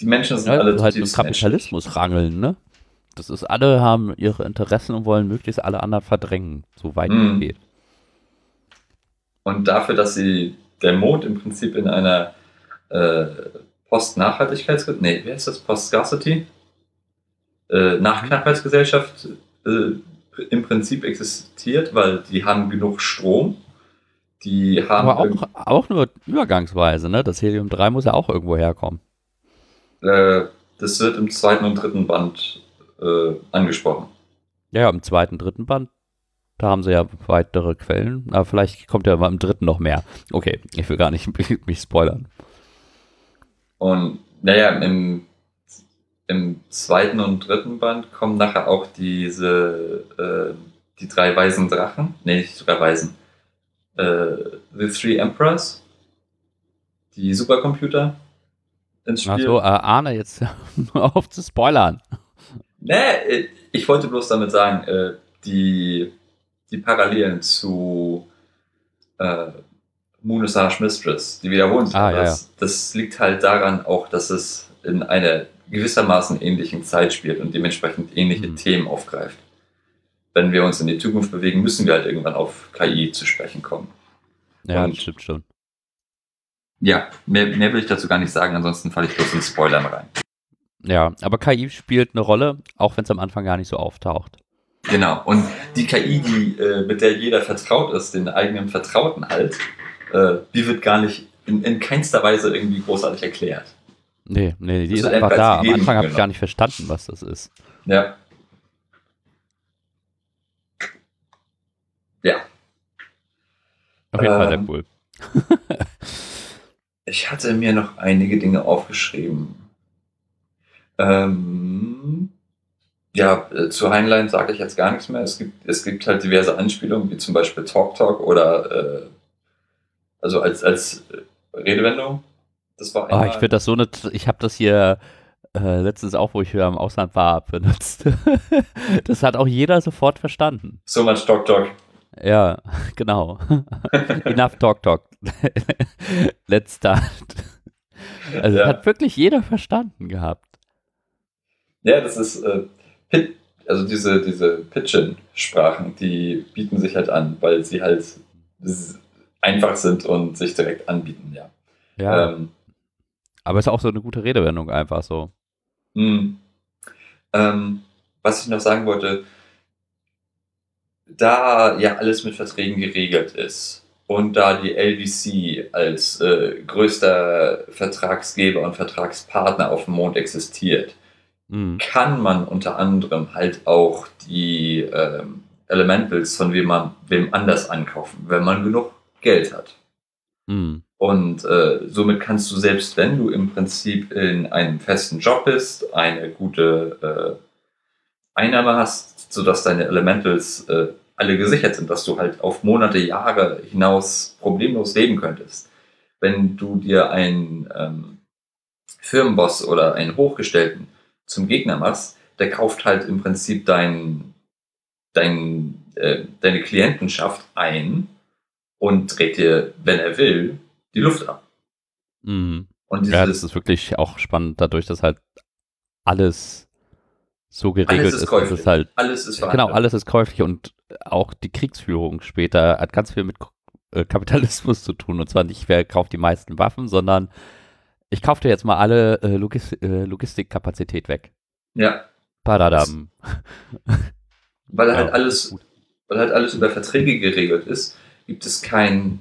die Menschen sind Ja, alle das ist halt zutiefst Kapitalismus rangeln, ne? Das ist, alle haben ihre Interessen und wollen möglichst alle anderen verdrängen, so weit Mhm. es geht. menschlich. und dafür, dass sie der Mond im Prinzip in einer äh, Post-Nachhaltigkeits... Nee, wie heißt das? Post-Scarcity? Äh, Nachknappheitsgesellschaft äh, im Prinzip existiert, weil die haben genug Strom. Die haben Aber auch, auch nur übergangsweise, ne? Das Helium-3 muss ja auch irgendwo herkommen. äh, das wird im zweiten und dritten Band äh, angesprochen. Ja, ja, im zweiten, dritten Band, da haben sie ja weitere Quellen. Aber vielleicht kommt ja im dritten noch mehr. Okay, ich will gar nicht mich spoilern. Und naja, im, im zweiten und dritten Band kommen nachher auch diese äh, die drei weisen Drachen. Nee, nicht die drei weisen. Äh, The Three Emperors. Die Supercomputer ins Spiel. Achso, äh, Arne, jetzt auf zu spoilern. Nee, äh, ich wollte bloß damit sagen, äh, die, die Parallelen zu äh, Moonasage Mistress, die wiederholen sich. Ah, ja, das, das liegt halt daran auch, dass es in einer gewissermaßen ähnlichen Zeit spielt und dementsprechend ähnliche Mhm. Themen aufgreift. Wenn wir uns in die Zukunft bewegen, müssen wir halt irgendwann auf KI zu sprechen kommen. Ja, Und- das stimmt schon. Ja, mehr, mehr will ich dazu gar nicht sagen, ansonsten falle ich bloß in Spoilern rein. Ja, aber KI spielt eine Rolle, auch wenn es am Anfang gar nicht so auftaucht. Genau. Und die KI, die, äh, mit der jeder vertraut ist, den eigenen Vertrauten halt, äh, die wird gar nicht in, in keinster Weise irgendwie großartig erklärt. Nee, nee, die Das ist einfach da. Am Anfang habe ich genau. gar nicht verstanden, was das ist. Ja. Auf jeden Fall sehr Ähm, cool. Ich hatte mir noch einige Dinge aufgeschrieben. Ähm, ja, äh, zu Heinlein sage ich jetzt gar nichts mehr. Es gibt, es gibt halt diverse Anspielungen, wie zum Beispiel Talk Talk oder äh, also als, als äh, Redewendung. Das war einmal- ich finde das so eine, ich habe das hier äh, letztens auch, wo ich wieder im Ausland war, benutzt. das hat auch jeder sofort verstanden. so much Talk Talk. Ja, genau. Enough Talk Talk. Let's start. Also Ja. hat wirklich jeder verstanden gehabt. Ja, das ist äh, Pit, also diese, diese Pidgin-Sprachen, die bieten sich halt an, weil sie halt einfach sind und sich direkt anbieten, ja. Ja, Ähm, aber ist auch so eine gute Redewendung einfach so. mh. ähm, was ich noch sagen wollte, da ja alles mit Verträgen geregelt ist und da die LVC als äh, größter Vertragsgeber und Vertragspartner auf dem Mond existiert, Mhm. kann man unter anderem halt auch die ähm, Elementals von wem man wem anders ankaufen, wenn man genug Geld hat. Mhm. Und äh, somit kannst du selbst, wenn du im Prinzip in einem festen Job bist, eine gute äh, Einnahme hast, sodass deine Elementals äh, alle gesichert sind, dass du halt auf Monate, Jahre hinaus problemlos leben könntest. Wenn du dir einen ähm, Firmenboss oder einen Hochgestellten zum Gegner machst, der kauft halt im Prinzip dein, dein, äh, deine Klientenschaft ein und dreht dir, wenn er will, die Luft ab. Mhm. Und Ja, das ist wirklich auch spannend, dadurch, dass halt alles so geregelt alles ist, ist dass es halt alles ist Genau, verhandelt. alles ist käuflich und auch die Kriegsführung später hat ganz viel mit äh, Kapitalismus zu tun. Und zwar nicht, wer kauft die meisten Waffen, sondern ich kaufe dir jetzt mal alle äh, Logis äh, Logistikkapazität weg. Ja, Padadam. weil Ja, halt alles, gut. weil halt alles über Verträge geregelt ist, gibt es kein,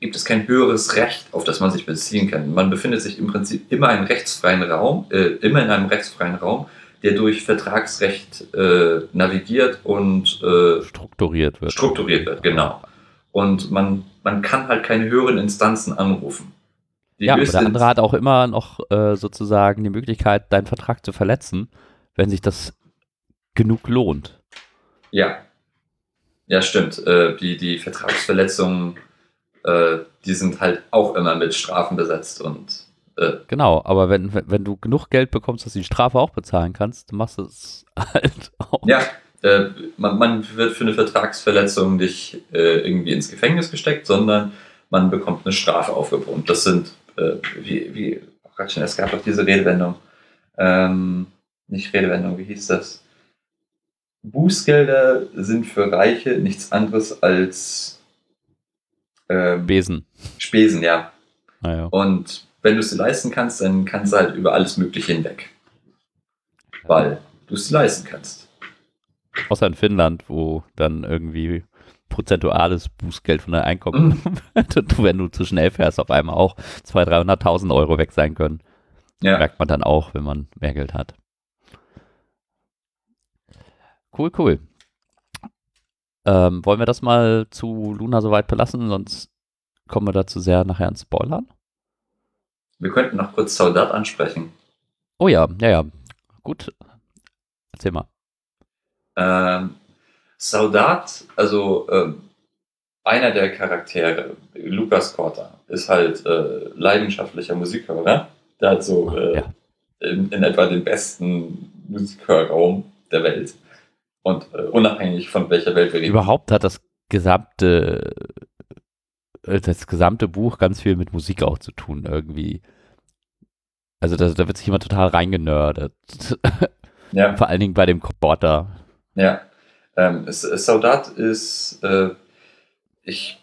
gibt es kein höheres Recht, auf das man sich beziehen kann. Man befindet sich im Prinzip immer in rechtsfreien Raum, äh, immer in einem rechtsfreien Raum, der durch Vertragsrecht äh, navigiert und äh, Strukturiert wird. strukturiert wird, genau. Und man, man kann halt keine höheren Instanzen anrufen. Die Ja, aber der andere hat auch immer noch äh, sozusagen die Möglichkeit, deinen Vertrag zu verletzen, wenn sich das genug lohnt. Ja. Ja, stimmt. Äh, die, die Vertragsverletzungen, äh, die sind halt auch immer mit Strafen besetzt und Genau, aber wenn, wenn du genug Geld bekommst, dass du die Strafe auch bezahlen kannst, dann machst du es halt auch. ja, äh, man, man wird für eine Vertragsverletzung nicht äh, irgendwie ins Gefängnis gesteckt, sondern man bekommt eine Strafe aufgebrummt. Das sind, äh, wie, wie, oh Gottchen, es gab doch diese Redewendung, ähm, nicht Redewendung, wie hieß das? Bußgelder sind für Reiche nichts anderes als ähm, Besen. Spesen, ja. Naja. Und wenn du es dir leisten kannst, dann kannst du halt über alles Mögliche hinweg. Weil du es dir leisten kannst. Außer in Finnland, wo dann irgendwie prozentuales Bußgeld von der Einkommen, wenn du zu schnell fährst, auf einmal auch 200.000, 300.000 Euro weg sein können. Ja. Merkt man dann auch, wenn man mehr Geld hat. Cool, cool. Ähm, wollen wir das mal zu Luna soweit belassen, sonst kommen wir dazu sehr nachher ins Spoilern? Wir könnten noch kurz Soldat ansprechen. Oh ja, ja, ja. Gut. Erzähl mal. Ähm, Soldat, also äh, einer der Charaktere, Lukas Korta, ist halt äh, leidenschaftlicher Musikhörer. Der hat so äh, ja. in, in, etwa den besten Musikhörraum der Welt. Und äh, unabhängig von welcher Welt wir reden. Überhaupt hat das gesamte das gesamte Buch ganz viel mit Musik auch zu tun, irgendwie. Also da, da wird sich immer total reingenördet. Ja. Vor allen Dingen bei dem Reporter. Ja. Ähm, Soldat ist, äh, ich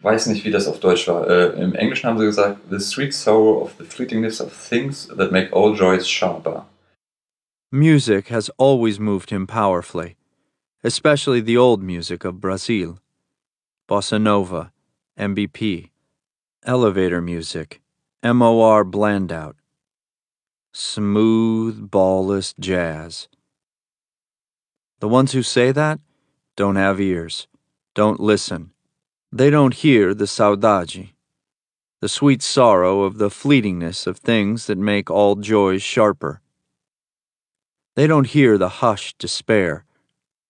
weiß nicht, wie das auf Deutsch war. Äh, Im Englischen haben sie gesagt, the sweet sorrow of the fleetingness of things that make all joys sharper. Music has always moved him powerfully, especially the old music of Brazil. Bossa Nova, MBP, elevator music, MOR Blandout, smooth, ballless jazz. The ones who say that don't have ears, don't listen. They don't hear the saudade, the sweet sorrow of the fleetingness of things that make all joys sharper. They don't hear the hushed despair,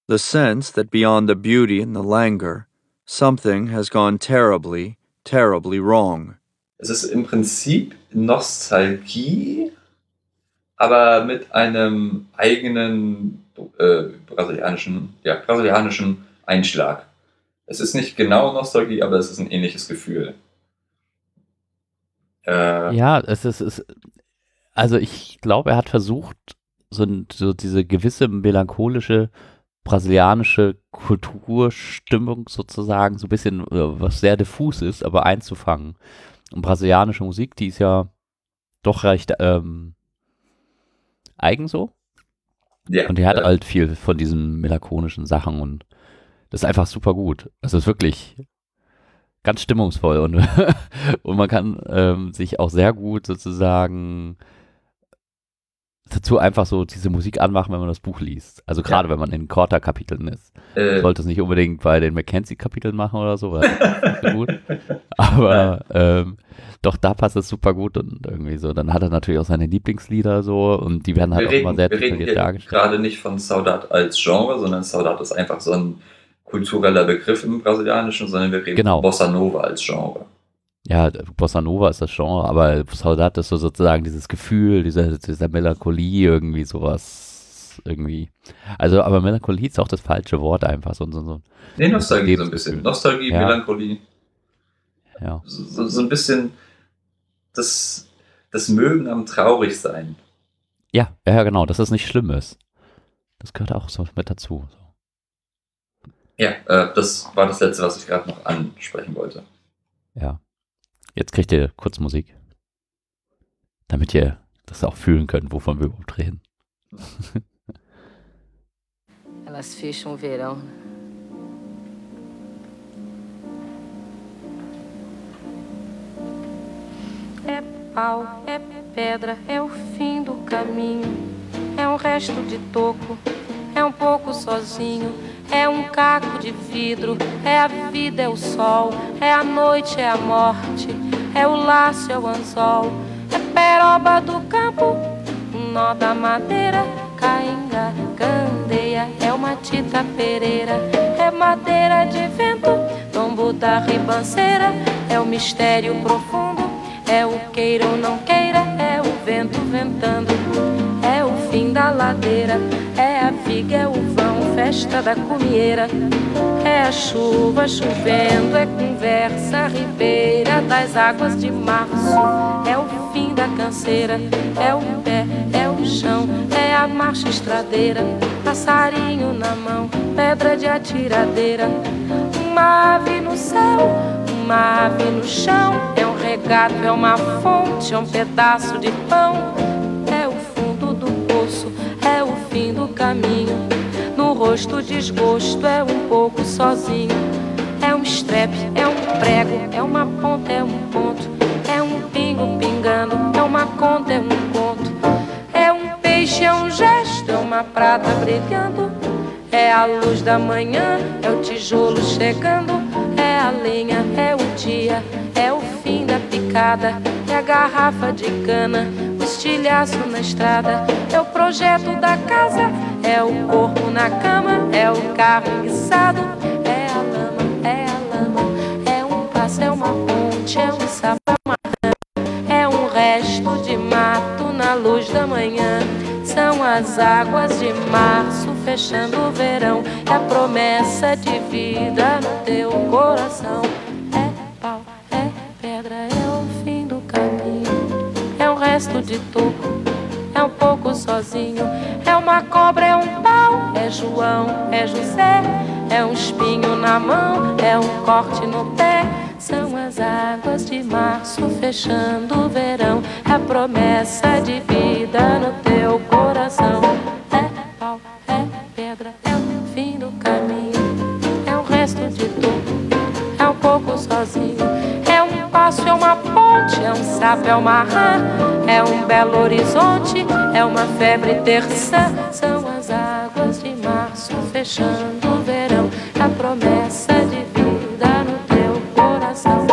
the sense that beyond the beauty and the languor, something has gone terribly, terribly wrong. Es ist im Prinzip Nostalgie, aber mit einem eigenen äh, brasilianischen, ja, brasilianischen Einschlag. Es ist nicht genau Nostalgie, aber es ist ein ähnliches Gefühl. Äh, ja, es ist, es, also ich glaube, er hat versucht, so, so diese gewisse melancholische brasilianische Kulturstimmung sozusagen, so ein bisschen, äh, was sehr diffus ist, aber einzufangen. Und brasilianische Musik, die ist ja doch recht ähm, eigen so. Ja, und die hat äh, halt viel von diesen melancholischen Sachen und das ist einfach super gut. Also es ist wirklich ganz stimmungsvoll und, und man kann ähm, sich auch sehr gut sozusagen dazu einfach so diese Musik anmachen, wenn man das Buch liest. Also gerade ja. wenn man in Korta-Kapiteln ist. Äh. Sollte es nicht unbedingt bei den Mackenzie-Kapiteln machen oder so, weil gut. Aber ähm, doch, da passt es super gut und irgendwie so. Dann hat er natürlich auch seine Lieblingslieder so und die werden halt wir auch reden, immer sehr detailliert dargestellt. Gerade nicht von Saudat als Genre, sondern Saudat ist einfach so ein kultureller Begriff im Brasilianischen, sondern wir reden genau. von Bossa Nova als Genre. Ja, Bossa Nova ist das Genre, aber Saudat ist so sozusagen dieses Gefühl, dieser, dieser Melancholie, irgendwie sowas, irgendwie. Also, aber Melancholie ist auch das falsche Wort einfach, so, so, so. Nee, Nostalgie so ein bisschen. Nostalgie, ja. Melancholie. Ja. So, so ein bisschen das, das Mögen am Traurigsein. Ja, ja, genau, dass es nicht schlimm ist. Das gehört auch so mit dazu. Ja, äh, das war das Letzte, was ich gerade noch ansprechen wollte. Ja. Jetzt kriegt ihr kurz Musik. Damit ihr das auch fühlen könnt, wovon wir überhaupt reden. Elas fecham o verão. É pau, é pedra, é o fim do caminho. É um resto de toco, é um pouco sozinho. É um caco de vidro, é a vida, é o sol, é a noite, é a morte, é o laço, é o anzol, é peroba do campo, um nó da madeira, cainga, candeia, é uma tita pereira, é madeira de vento, tombo da ribanceira, é o mistério profundo, é o queira ou não queira, é o vento ventando, é o fim da ladeira, é a viga, é o festa da comieira. É a chuva chovendo, é conversa ribeira das águas de março. É o fim da canseira, é o pé, é o chão, é a marcha estradeira. Passarinho na mão, pedra de atiradeira. Uma ave no céu, uma ave no chão. É um regato, é uma fonte, é um pedaço de pão. É o fundo do poço, é o fim do caminho. Rosto desgosto, é um pouco sozinho. É um estrepe, é um prego, é uma ponta, é um ponto. É um pingo pingando, é uma conta, é um conto. É um peixe, é um gesto, é uma prata brilhando. É a luz da manhã, é o tijolo chegando. É a lenha, é o dia, é o fim da picada. É a garrafa de cana, o estilhaço na estrada. É o projeto da casa, é o corpo na cama. É o carro enguiçado, é a lama, é a lama. É um passo, é uma ponte, é um sapo, é. É um resto de mato na luz da manhã. São as águas de março fechando o verão. É a promessa de vida no teu coração. É pau, é pedra, é o fim do caminho. É um resto de toco, um pouco sozinho. É uma cobra, é um pau, é João, é José. É um espinho na mão, é um corte no pé. São as águas de março fechando o verão. É a promessa de vida no teu coração. É pau, é pedra, é o fim do caminho. É um resto de tudo, é um pouco sozinho. Passo, é uma ponte, é um sapo, é uma rã. É um belo horizonte, é uma febre terça. São as águas de março fechando o verão. A promessa de vida no teu coração.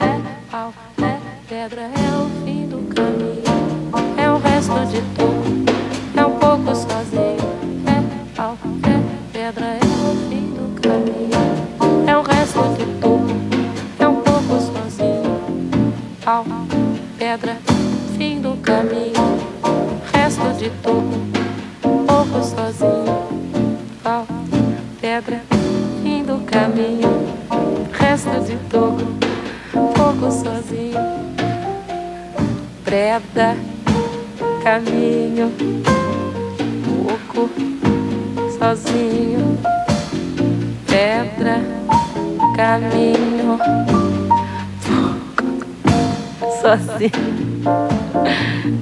É pau, é pedra, é o fim do caminho. É o resto de tudo, é um pouco sozinho. É pau, é pedra, é o fim do caminho. É o resto de tudo,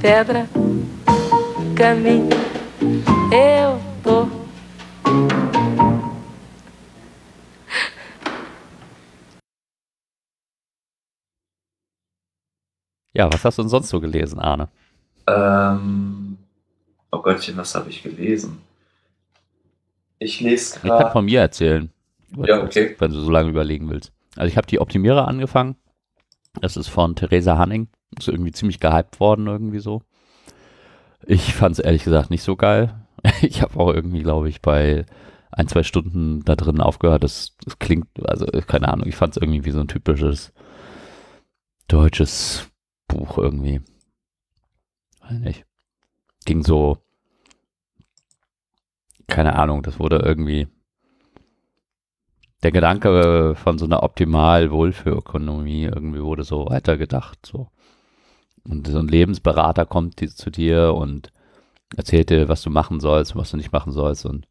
Pedra, caminho, eu tô. Ja, was hast du denn sonst so gelesen, Arne? Ähm, oh Gottchen, was habe ich gelesen? Ich lese Ich kann gerade. von mir erzählen. Ja, okay. Wenn du so lange überlegen willst. Also ich habe die Optimierer angefangen. Das ist von Theresa Hanning. Ist irgendwie ziemlich gehypt worden, irgendwie so. Ich fand es ehrlich gesagt nicht so geil. Ich habe auch irgendwie, glaube ich, bei ein, zwei Stunden da drin aufgehört. Das, das klingt, also keine Ahnung, ich fand es irgendwie wie so ein typisches deutsches Buch irgendwie. Weiß nicht. Ging so, keine Ahnung, das wurde irgendwie der Gedanke von so einer optimal Wohlfühlökonomie irgendwie wurde so weitergedacht. So. Und so ein Lebensberater kommt die, zu dir und erzählt dir, was du machen sollst, was du nicht machen sollst und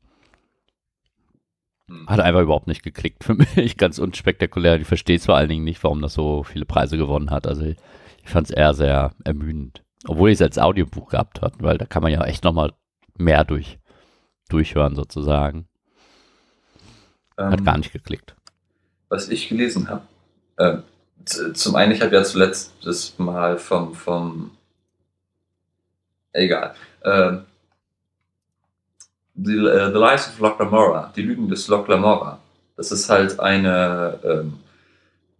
Hm. hat einfach überhaupt nicht geklickt für mich. Ganz unspektakulär. Ich verstehe vor allen Dingen nicht, warum das so viele Preise gewonnen hat. Also ich, ich fand es eher sehr ermüdend. Obwohl ich es als Audiobuch gehabt hat, weil da kann man ja echt nochmal mehr durch, durchhören sozusagen. Hat Ähm, gar nicht geklickt. was ich gelesen habe. Äh, zum einen, ich habe ja zuletzt das mal vom, vom egal. Ähm, the, äh, the Lies of Locke Lamora, die Lügen des Locke Lamora. Das ist halt eine, ähm,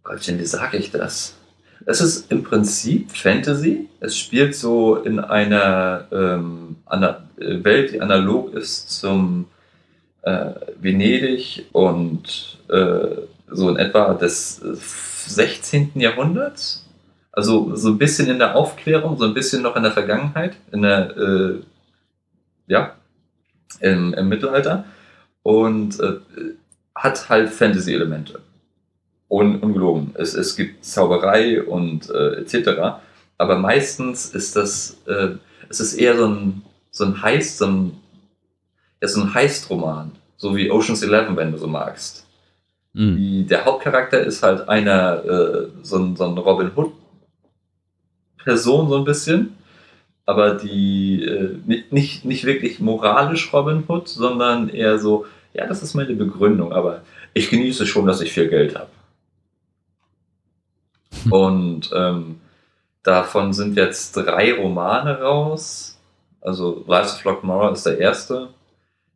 Gottchen, wie sage ich das? Es ist im Prinzip Fantasy. Es spielt so in einer ähm, ana äh, Welt, die analog ist zum äh, Venedig und äh, so in etwa des äh, 16. Jahrhunderts. Also so ein bisschen in der Aufklärung, so ein bisschen noch in der Vergangenheit, in der, äh, ja, im, im Mittelalter. Und äh, hat halt Fantasy-Elemente. Un, ungelogen. Es, es gibt Zauberei und äh, etc. Aber meistens ist das, äh, es ist eher so ein, so ein Heist, so ein, so ein Heist-Roman. So wie Ocean's Eleven, wenn du so magst. Mhm. Die, der Hauptcharakter ist halt einer, äh, so, ein, so ein Robin Hood-Person, so ein bisschen. aber die äh, nicht- nicht, nicht wirklich moralisch Robin Hood, sondern eher so, ja, das ist meine Begründung, aber ich genieße schon, dass ich viel Geld habe. Und ähm, davon sind jetzt drei Romane raus. Also Rise of Lockmora ist der erste.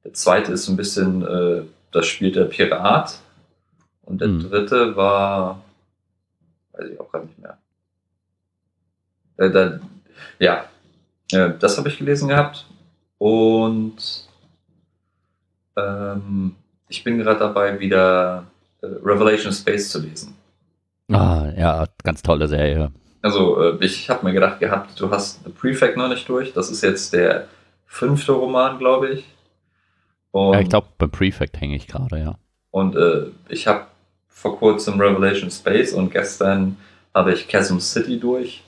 Der zweite ist ein bisschen, äh, da spielt der Pirat. Und der Hm. dritte war, weiß ich auch gar nicht mehr. Äh, da, ja, äh, das habe ich gelesen gehabt. Und ähm, ich bin gerade dabei, wieder äh, Revelation Space zu lesen. Ah, ja, ganz tolle Serie. Also, äh, ich habe mir gedacht gehabt, du hast The Prefect noch nicht durch. Das ist jetzt der fünfte Roman, glaube ich. Und, Ja, ich glaube, beim Prefect hänge ich gerade, ja. und äh, ich habe vor kurzem Revelation Space und gestern habe ich Chasm City durch.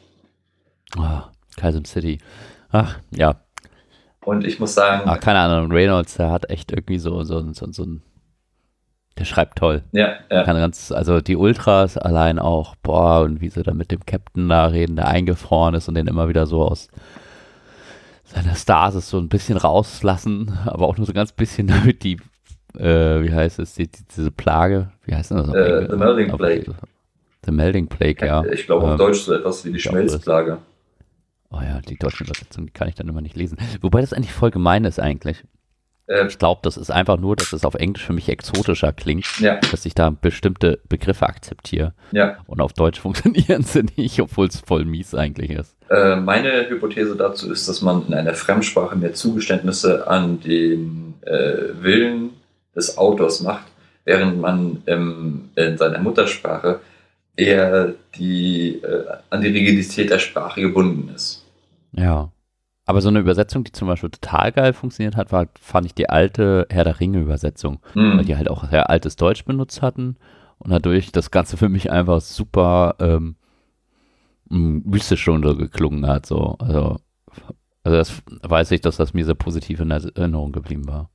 Ah, Kaisem City. Ach, ja. Und ich muss sagen, Ach, keine Ahnung, Reynolds, der hat echt irgendwie so, so, so, so ein. Der schreibt toll. ja, ja, Kann ganz, also die Ultras allein auch, boah, und wie sie da mit dem Captain da reden, der eingefroren ist und den immer wieder so aus seiner Stasis so ein bisschen rauslassen, aber auch nur so ganz bisschen, damit die, äh, wie heißt es, die, die, diese Plage, wie heißt denn das? Äh? The Melding Plague. The Melding Plague, ja. ich glaube auf Ähm, Deutsch so etwas wie die Schmelzplage. Oh ja, die deutsche Übersetzung die kann ich dann immer nicht lesen. Wobei das eigentlich voll gemein ist eigentlich. Äh, Ich glaube, das ist einfach nur, dass es auf Englisch für mich exotischer klingt, ja, dass ich da bestimmte Begriffe akzeptiere. ja. Und auf Deutsch funktionieren sie nicht, obwohl es voll mies eigentlich ist. Äh, meine Hypothese dazu ist, dass man in einer Fremdsprache mehr Zugeständnisse an den äh, Willen des Autors macht, während man ähm, in seiner Muttersprache eher die, äh, an die Rigidität der Sprache gebunden ist. Ja. Aber so eine Übersetzung, die zum Beispiel total geil funktioniert hat, war, fand ich die alte Herr der Ringe-Übersetzung, weil Hm. die halt auch sehr altes Deutsch benutzt hatten und dadurch das Ganze für mich einfach super ähm, mystisch schon so geklungen hat. So. Also, also das weiß ich, dass das mir sehr positiv in Erinnerung geblieben war.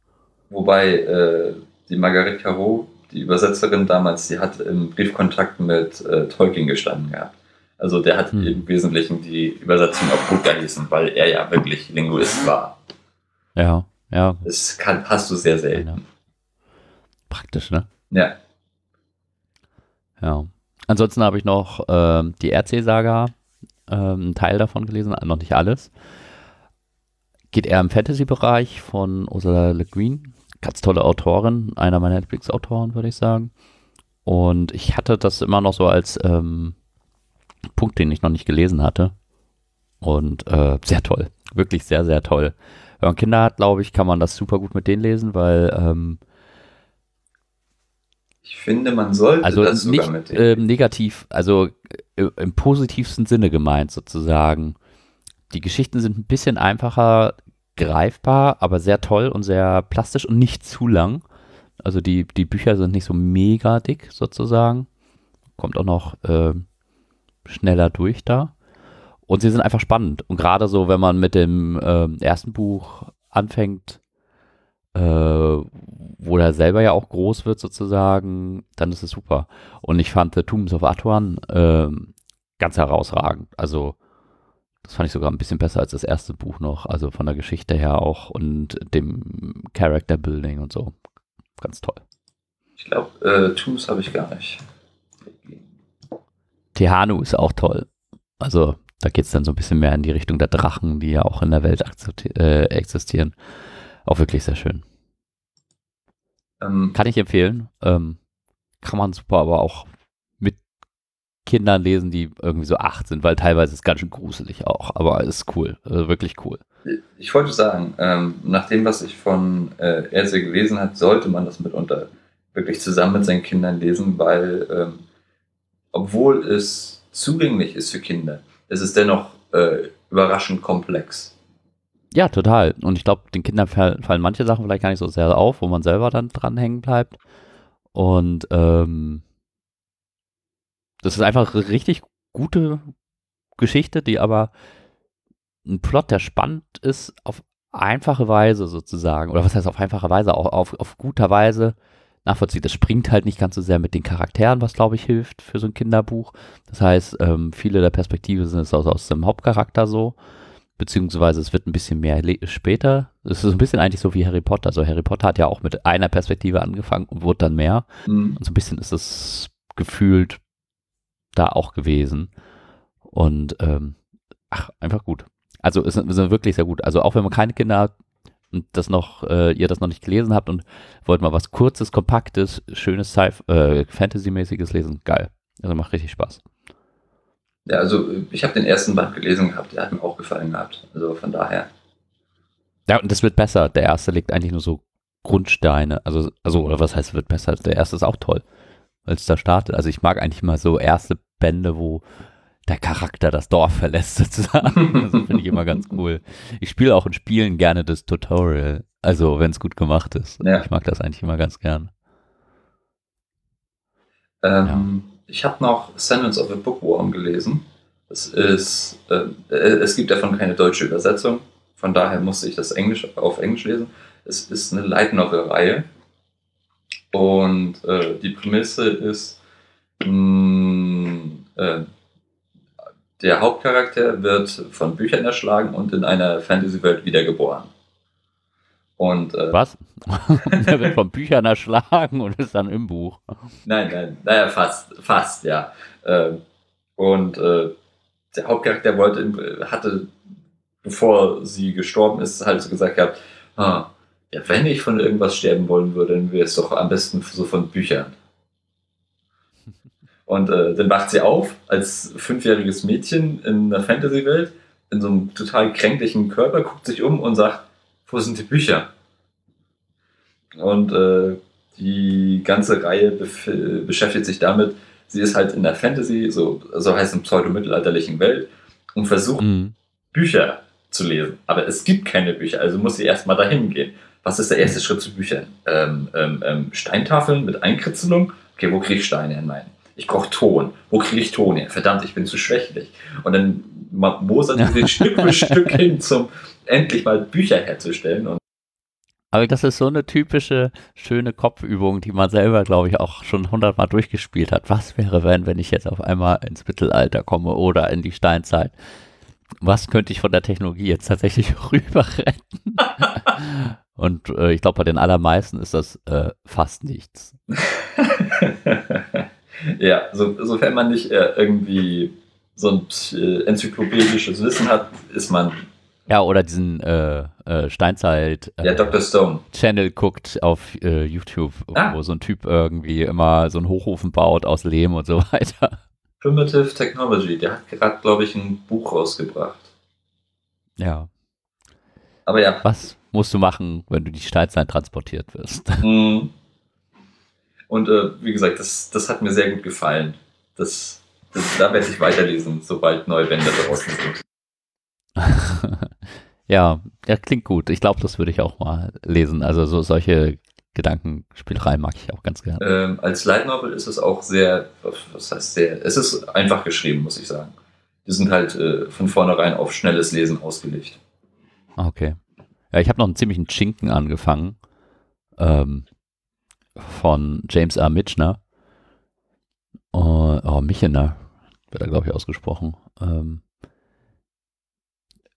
Wobei äh, die Marguerite Caro, die Übersetzerin damals, die hat im Briefkontakt mit äh, Tolkien gestanden gehabt. Also der hat Hm. im Wesentlichen die Übersetzung auf gut gelesen, weil er ja wirklich Linguist war. Ja, ja, Das kann, hast du sehr selten. praktisch, ne? Ja. Ja. Ansonsten habe ich noch ähm, die RC-Saga, ähm, einen Teil davon gelesen, noch nicht alles. Geht eher im Fantasy-Bereich von Ursula Le Guin. Ganz tolle Autorin, einer meiner Lieblingsautoren, würde ich sagen. Und ich hatte das immer noch so als ähm, Punkt, den ich noch nicht gelesen hatte. Und äh, sehr toll. Wirklich sehr, sehr toll. Wenn man Kinder hat, glaube ich, kann man das super gut mit denen lesen, weil ähm, Ich finde, man sollte also das sogar nicht mit ähm, negativ, also äh, im positivsten Sinne gemeint sozusagen. Die Geschichten sind ein bisschen einfacher greifbar, aber sehr toll und sehr plastisch und nicht zu lang. Also die, die Bücher sind nicht so mega dick sozusagen. Kommt auch noch ähm, schneller durch da. Und sie sind einfach spannend. Und gerade so, wenn man mit dem ähm, ersten Buch anfängt, äh, wo er selber ja auch groß wird sozusagen, dann ist es super. Und ich fand The Tombs of Atuan ähm, ganz herausragend. Also das fand ich sogar ein bisschen besser als das erste Buch noch. Also von der Geschichte her auch und dem Character Building und so. Ganz toll. Ich glaube, äh, Tombs habe ich gar nicht. Tehanu ist auch toll. Also da geht es dann so ein bisschen mehr in die Richtung der Drachen, die ja auch in der Welt äh, existieren. Auch wirklich sehr schön. Ähm, Kann ich empfehlen. Ähm, kann man super, aber auch mit Kindern lesen, die irgendwie so acht sind, weil teilweise ist es ganz schön gruselig auch. Aber ist cool. Also wirklich cool. ich wollte sagen, ähm, nach dem, was ich von äh, Erse gelesen habe, sollte man das mitunter wirklich zusammen mit seinen Kindern lesen, weil ähm, obwohl es zugänglich ist für Kinder, ist es dennoch äh, überraschend komplex. Ja, total. Und ich glaube, den Kindern fall- fallen manche Sachen vielleicht gar nicht so sehr auf, wo man selber dann dran hängen bleibt. Und ähm, das ist einfach eine richtig gute Geschichte, die aber ein Plot, der spannend ist, auf einfache Weise sozusagen. Oder was heißt auf einfache Weise? Auch auf, auf guter Weise nachvollzieht. Das springt halt nicht ganz so sehr mit den Charakteren, was glaube ich hilft für so ein Kinderbuch. Das heißt, ähm, viele der Perspektive sind es aus, aus dem Hauptcharakter so. Beziehungsweise es wird ein bisschen mehr später. Es ist ein bisschen eigentlich so wie Harry Potter. Also Harry Potter hat ja auch mit einer Perspektive angefangen und wurde dann mehr. Mhm. Und so ein bisschen ist es gefühlt da auch gewesen. Und ähm, ach, einfach gut. Also es ist, wirklich sehr gut. Also auch wenn man keine Kinder hat und das noch, äh, ihr das noch nicht gelesen habt und wollt mal was kurzes, kompaktes, schönes äh, Fantasy-mäßiges lesen, geil. Also macht richtig Spaß. Ja, also ich habe den ersten Band gelesen gehabt, der hat mir auch gefallen gehabt. Also von daher. Ja, und das wird besser. Der erste legt eigentlich nur so Grundsteine. Also, also oder was heißt, wird besser? Der erste ist auch toll, als da startet. Also ich mag eigentlich mal so erste Bände, wo der Charakter das Dorf verlässt sozusagen. Das finde ich immer ganz cool. Ich spiele auch in Spielen gerne das Tutorial. Also wenn es gut gemacht ist. Ja. Ich mag das eigentlich immer ganz gern. Ähm, ja. Ich habe noch Sentence of a Bookworm gelesen. Es ist, äh, es gibt davon keine deutsche Übersetzung, von daher musste ich das Englisch, auf Englisch lesen. Es ist eine Light Novel-Reihe und äh, die Prämisse ist, mh, mm, äh, der Hauptcharakter wird von Büchern erschlagen und in einer Fantasy-Welt wiedergeboren. Und, äh, Was? er wird von Büchern erschlagen und ist dann im Buch. Nein, nein, naja, fast, fast, ja. Äh, und äh, der Hauptcharakter wollte, hatte, bevor sie gestorben ist, halt so gesagt gehabt, ah, ja, wenn ich von irgendwas sterben wollen würde, dann wäre es doch am besten so von Büchern. Und äh, dann wacht sie auf als fünfjähriges Mädchen in einer Fantasy-Welt, in so einem total kränklichen Körper, guckt sich um und sagt, wo sind die Bücher? Und äh, die ganze Reihe beschäftigt sich damit, sie ist halt in der Fantasy, so, so heißt in pseudo-mittelalterlichen Welt, und versucht mhm. Bücher zu lesen. Aber es gibt keine Bücher, also muss sie erstmal dahin gehen. Was ist der erste Schritt zu Büchern? Ähm, ähm, ähm, Steintafeln mit Einkritzelung? Okay, wo kriege ich Steine her? Nein. Ich brauche Ton. Wo kriege ich Ton her? Verdammt, ich bin zu schwächlich. Und dann mosert sie Stück für Stück hin zum, endlich mal Bücher herzustellen. Und aber das ist so eine typische, schöne Kopfübung, die man selber, glaube ich, auch schon hundertmal durchgespielt hat. Was wäre, wenn, wenn ich jetzt auf einmal ins Mittelalter komme oder in die Steinzeit? Was könnte ich von der Technologie jetzt tatsächlich rüber retten? Und äh, ich glaube, bei den allermeisten ist das äh, fast nichts. ja, so, sofern man nicht äh, irgendwie so ein äh, enzyklopädisches Wissen hat, ist man ja, oder diesen äh, äh, Steinzeit äh, ja, Dr. Stone. Channel guckt auf äh, YouTube, ah. wo so ein Typ irgendwie immer so einen Hochofen baut aus Lehm und so weiter. Primitive Technology, der hat gerade, glaube ich, ein Buch rausgebracht. Ja. Aber ja. Was musst du machen, wenn du die Steinzeit transportiert wirst? Mhm. Und äh, wie gesagt, das, das hat mir sehr gut gefallen. Das, das, da werde ich weiterlesen, sobald neue Bände draußen sind. Ja, ja, klingt gut. Ich glaube, das würde ich auch mal lesen. Also so solche Gedankenspielereien mag ich auch ganz gerne. Ähm, als Light Novel ist es auch sehr, was heißt sehr, es ist einfach geschrieben, muss ich sagen. Die sind halt äh, von vornherein auf schnelles Lesen ausgelegt. Okay. Ja, ich habe noch einen ziemlichen Chinken angefangen ähm, von James R. Mitchner. Oh, oh Michener wird er, glaube ich, ausgesprochen. Ähm,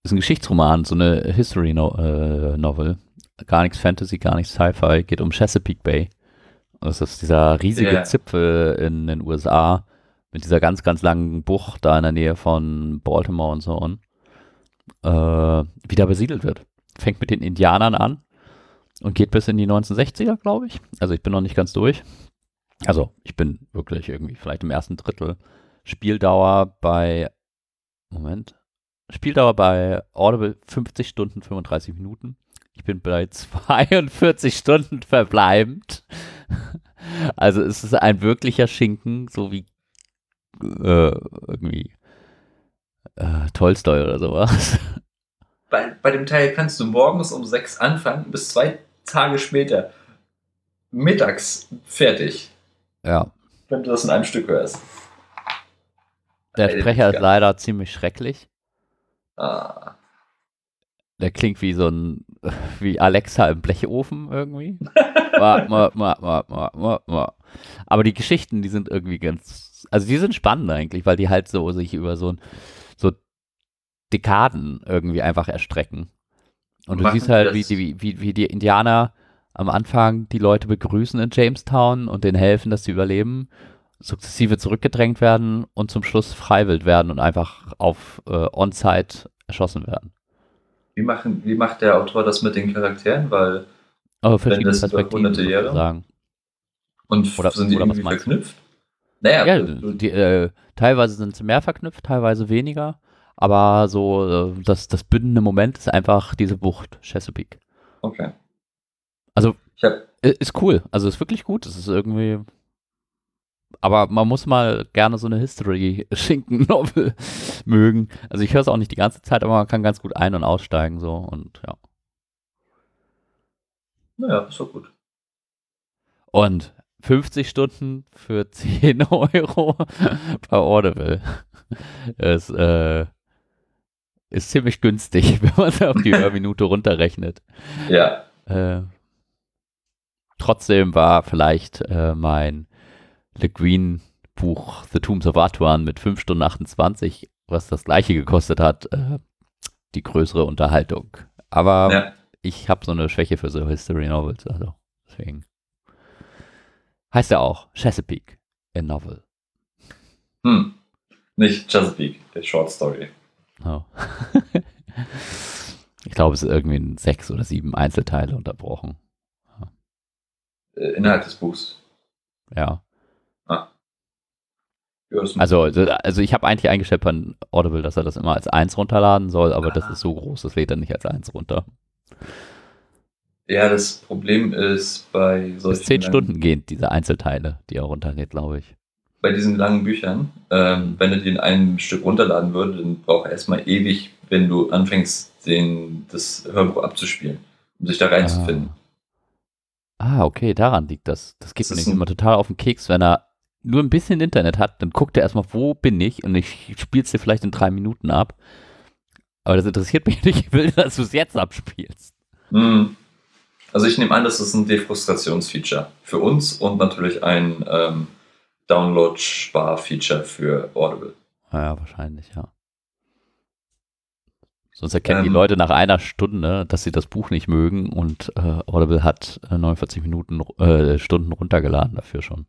ist ein Geschichtsroman, so eine History no äh, Novel. Gar nichts Fantasy, gar nichts Sci-Fi. Geht um Chesapeake Bay. Das ist dieser riesige yeah. Zipfel in den USA mit dieser ganz, ganz langen Bucht da in der Nähe von Baltimore und so on, äh, wieder besiedelt wird. Fängt mit den Indianern an und geht bis in die 1960er, glaube ich. Also ich bin noch nicht ganz durch. Also ich bin wirklich irgendwie vielleicht im ersten Drittel. Spieldauer bei, Moment, Spieldauer bei Audible 50 Stunden 35 Minuten. Ich bin bei 42 Stunden verbleibend. Also es ist ein wirklicher Schinken, so wie äh, irgendwie äh, Tolstoi oder sowas. Bei, bei dem Teil kannst du morgens um 6 anfangen, bis zwei Tage später mittags fertig. Ja. Wenn du das in einem Stück hörst. Der Sprecher ist leider ziemlich schrecklich. Ah. Der klingt wie so ein, wie Alexa im Blechofen irgendwie. Aber die Geschichten, die sind irgendwie ganz, also die sind spannend eigentlich, weil die halt so sich über so ein, so Dekaden irgendwie einfach erstrecken. Und du Machen siehst halt, wie, die- wie, wie die Indianer am Anfang die Leute begrüßen in Jamestown und denen helfen, dass sie überleben, sukzessive zurückgedrängt werden und zum Schluss freiwillig werden und einfach auf äh, On-Site erschossen werden. Wie, machen, wie macht der Autor das mit den Charakteren? Weil, Aber verschiedene das über Perspektiven hunderte Jahre? sozusagen. und Oder- sind die oder irgendwie verknüpft? Naja, Ja, die, äh, teilweise sind sie mehr verknüpft, teilweise weniger. Aber so äh, das, das bündende Moment ist einfach diese Bucht, Chesapeake. okay. Also Ist cool. Also ist wirklich gut. Es ist irgendwie. Aber man muss mal gerne so eine History-Schinken-Novel mögen. Also ich höre es auch nicht die ganze Zeit, aber man kann ganz gut ein- und aussteigen so und ja. naja, ist doch gut. Und 50 Stunden für 10 Euro bei Audible. Es äh, ist ziemlich günstig, wenn man es auf die Hörminute runterrechnet. Ja, Äh, trotzdem war vielleicht äh, mein Le Guin Buch The Tombs of Atuan mit 5 Stunden 28, was das gleiche gekostet hat, äh, die größere Unterhaltung. Aber ja. ich habe so eine Schwäche für so History Novels, also deswegen. Heißt ja auch Chesapeake, a Novel. Hm. Nicht Chesapeake, der Short Story. Oh. ich glaube, es ist irgendwie in sechs oder sieben Einzelteile unterbrochen. Äh, innerhalb des Buchs. Ja. Ja, das Also, also ich habe eigentlich eingestellt bei Audible, dass er das immer als eins runterladen soll, aber das Ah. ist so groß, das lädt er nicht als eins runter. ja, das Problem ist bei solchen Bis zehn langen- Stunden gehen diese Einzelteile, die er runterlädt, glaube ich. bei diesen langen Büchern, ähm, wenn du die in einem Stück runterladen würdest, dann braucht er erstmal ewig, wenn du anfängst, den, das Hörbuch abzuspielen, um sich da reinzufinden. Ah, okay, daran liegt das. Das geht Das mir immer total auf den Keks, wenn er nur ein bisschen Internet hat, dann guckt er erstmal, wo bin ich und ich spiel's dir vielleicht in drei Minuten ab. Aber das interessiert mich nicht, ich will, dass du es jetzt abspielst. Hm. Also ich nehme an, das ist ein Defrustrationsfeature für uns und natürlich ein ähm, Download-Spar-Feature für Audible. Ja, wahrscheinlich, ja. Sonst erkennen die Ähm. Leute nach einer Stunde, dass sie das Buch nicht mögen und äh, Audible hat äh, 49 Minuten, äh, Stunden runtergeladen dafür schon.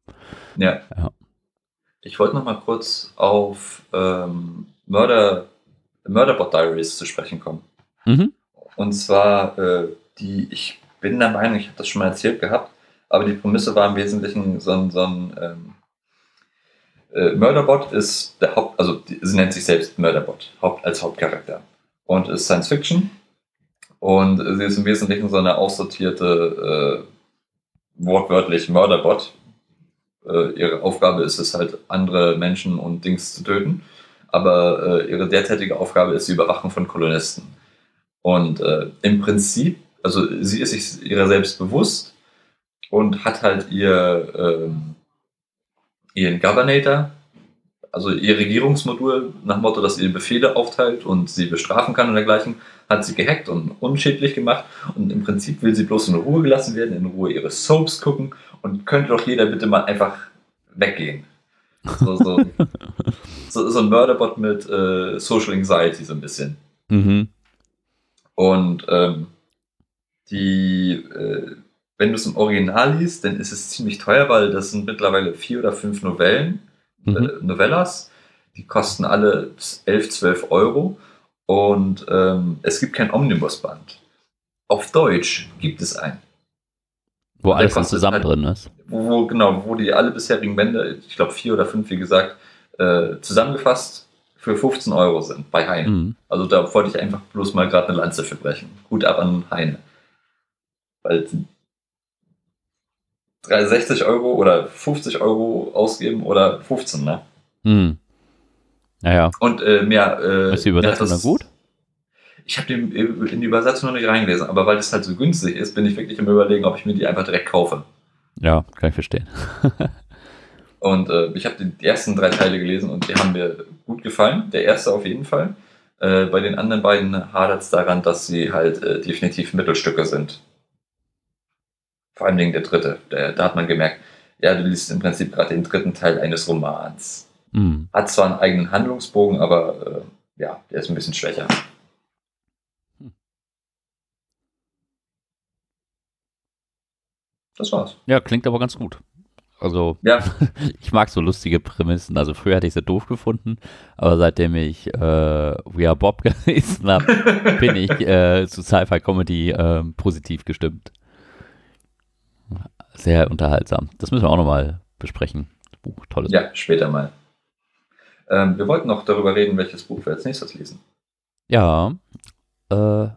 Ja. Ja. Ich wollte noch mal kurz auf ähm, Murder, Murderbot Diaries zu sprechen kommen. Mhm. Und zwar äh, die, ich bin der Meinung, ich habe das schon mal erzählt gehabt, aber die Prämisse war im Wesentlichen so ein, so ein ähm, äh, Murderbot ist der Haupt, also die, sie nennt sich selbst Murderbot Haupt, als Hauptcharakter und ist Science Fiction und sie ist im Wesentlichen so eine aussortierte, äh, wortwörtlich Murderbot. Äh, ihre Aufgabe ist es halt, andere Menschen und Dings zu töten, aber äh, ihre derzeitige Aufgabe ist die Überwachung von Kolonisten. Und äh, im Prinzip, also sie ist sich ihrer selbst bewusst und hat halt ihr ähm, ihren Governator, also ihr Regierungsmodul nach dem Motto, dass ihr Befehle aufteilt und sie bestrafen kann und dergleichen, hat sie gehackt und unschädlich gemacht. Und im Prinzip will sie bloß in Ruhe gelassen werden, in Ruhe ihre Soaps gucken und könnte doch jeder bitte mal einfach weggehen. So, so, so, so ein Murderbot mit äh, Social Anxiety so ein bisschen. Mhm. Und ähm, die, äh, wenn du es im Original liest, dann ist es ziemlich teuer, weil das sind mittlerweile vier oder fünf Novellen, Mhm. äh, Novellas. Die kosten alle 11, 12 Euro. Und ähm, es gibt kein Omnibusband. Auf Deutsch gibt es einen. Wo alles dann zusammen halt- drin ist. Wo, wo- genau, wo die alle bisherigen Bände, ich glaube vier oder fünf, wie gesagt, äh, zusammengefasst für 15 Euro sind bei Heine. Mhm. Also da wollte ich einfach bloß mal gerade eine Lanze für brechen. Gut ab an Heine. Weil 60 Euro oder 50 Euro ausgeben oder 15, ne? Mhm. Naja, Und äh, mehr. Äh, ist die Übersetzung das- dann gut? Ich habe in die Übersetzung noch nicht reingelesen, aber weil das halt so günstig ist, bin ich wirklich im Überlegen, ob ich mir die einfach direkt kaufe. Ja, kann ich verstehen. Und äh, ich habe die ersten drei Teile gelesen und die haben mir gut gefallen. Der erste auf jeden Fall. Äh, bei den anderen beiden hadert es daran, dass sie halt äh, definitiv Mittelstücke sind. Vor allem der dritte. Der, da hat man gemerkt, ja, du liest im Prinzip gerade den dritten Teil eines Romans. Mhm. Hat zwar einen eigenen Handlungsbogen, aber äh, ja, der ist ein bisschen schwächer. Das war's. Ja, klingt aber ganz gut. Also, Ja, ich mag so lustige Prämissen. Also, früher hatte ich sie doof gefunden, aber seitdem ich äh, We Are Bob gelesen habe, bin ich äh, zu Sci-Fi-Comedy ähm, positiv gestimmt. Sehr unterhaltsam. Das müssen wir auch nochmal besprechen. Das Buch, tolles ja, später mal. Ähm, wir wollten noch darüber reden, welches Buch wir als nächstes lesen. Ja. Äh,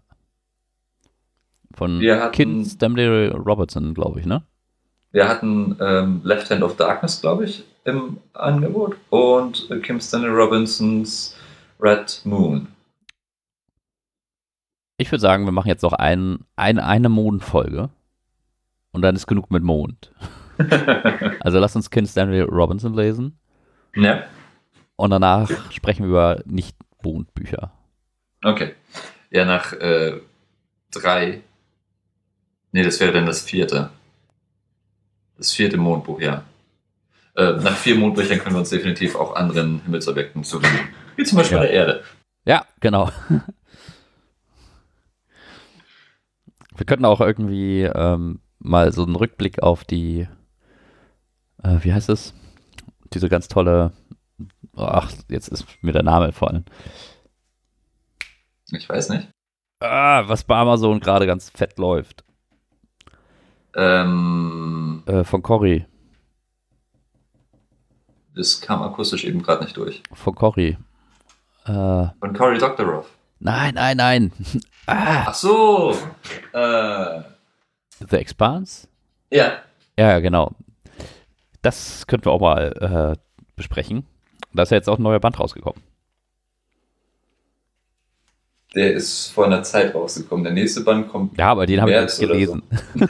von Wir hatten- Kin Stanley Robertson, glaube ich, ne? Wir hatten ähm, Left Hand of Darkness, glaube ich, im Angebot und äh, Kim Stanley Robinsons Red Moon. Ich würde sagen, wir machen jetzt noch ein, ein, eine Mondfolge. Und dann ist genug mit Mond. Also lass uns Kin Stanley Robinson lesen. ja, Und danach sprechen wir über Nicht-Mondbücher. okay. Ja, nach äh, drei. Nee, das wäre dann das vierte. Das vierte Mondbuch, ja. Äh, nach vier Mondbüchern können wir uns definitiv auch anderen Himmelsobjekten zuwenden. Wie zum Beispiel Ja. der Erde. Ja, genau. Wir könnten auch irgendwie ähm, mal so einen Rückblick auf die, äh, wie heißt es? Diese ganz tolle, ach, jetzt ist mir der Name entfallen. Ich weiß nicht. Ah, was bei Amazon gerade ganz fett läuft. Ähm, Äh, von Cory. das kam akustisch eben gerade nicht durch. Von Cory. Äh, Von Cory Doctorow. nein, nein, nein. ah, Ach so. Äh, The Expanse? ja. Ja, genau. Das könnten wir auch mal äh, besprechen. Da ist ja jetzt auch ein neuer Band rausgekommen. Der ist vor einer Zeit rausgekommen. Der nächste Band kommt. Ja, aber den habe ich nicht gelesen.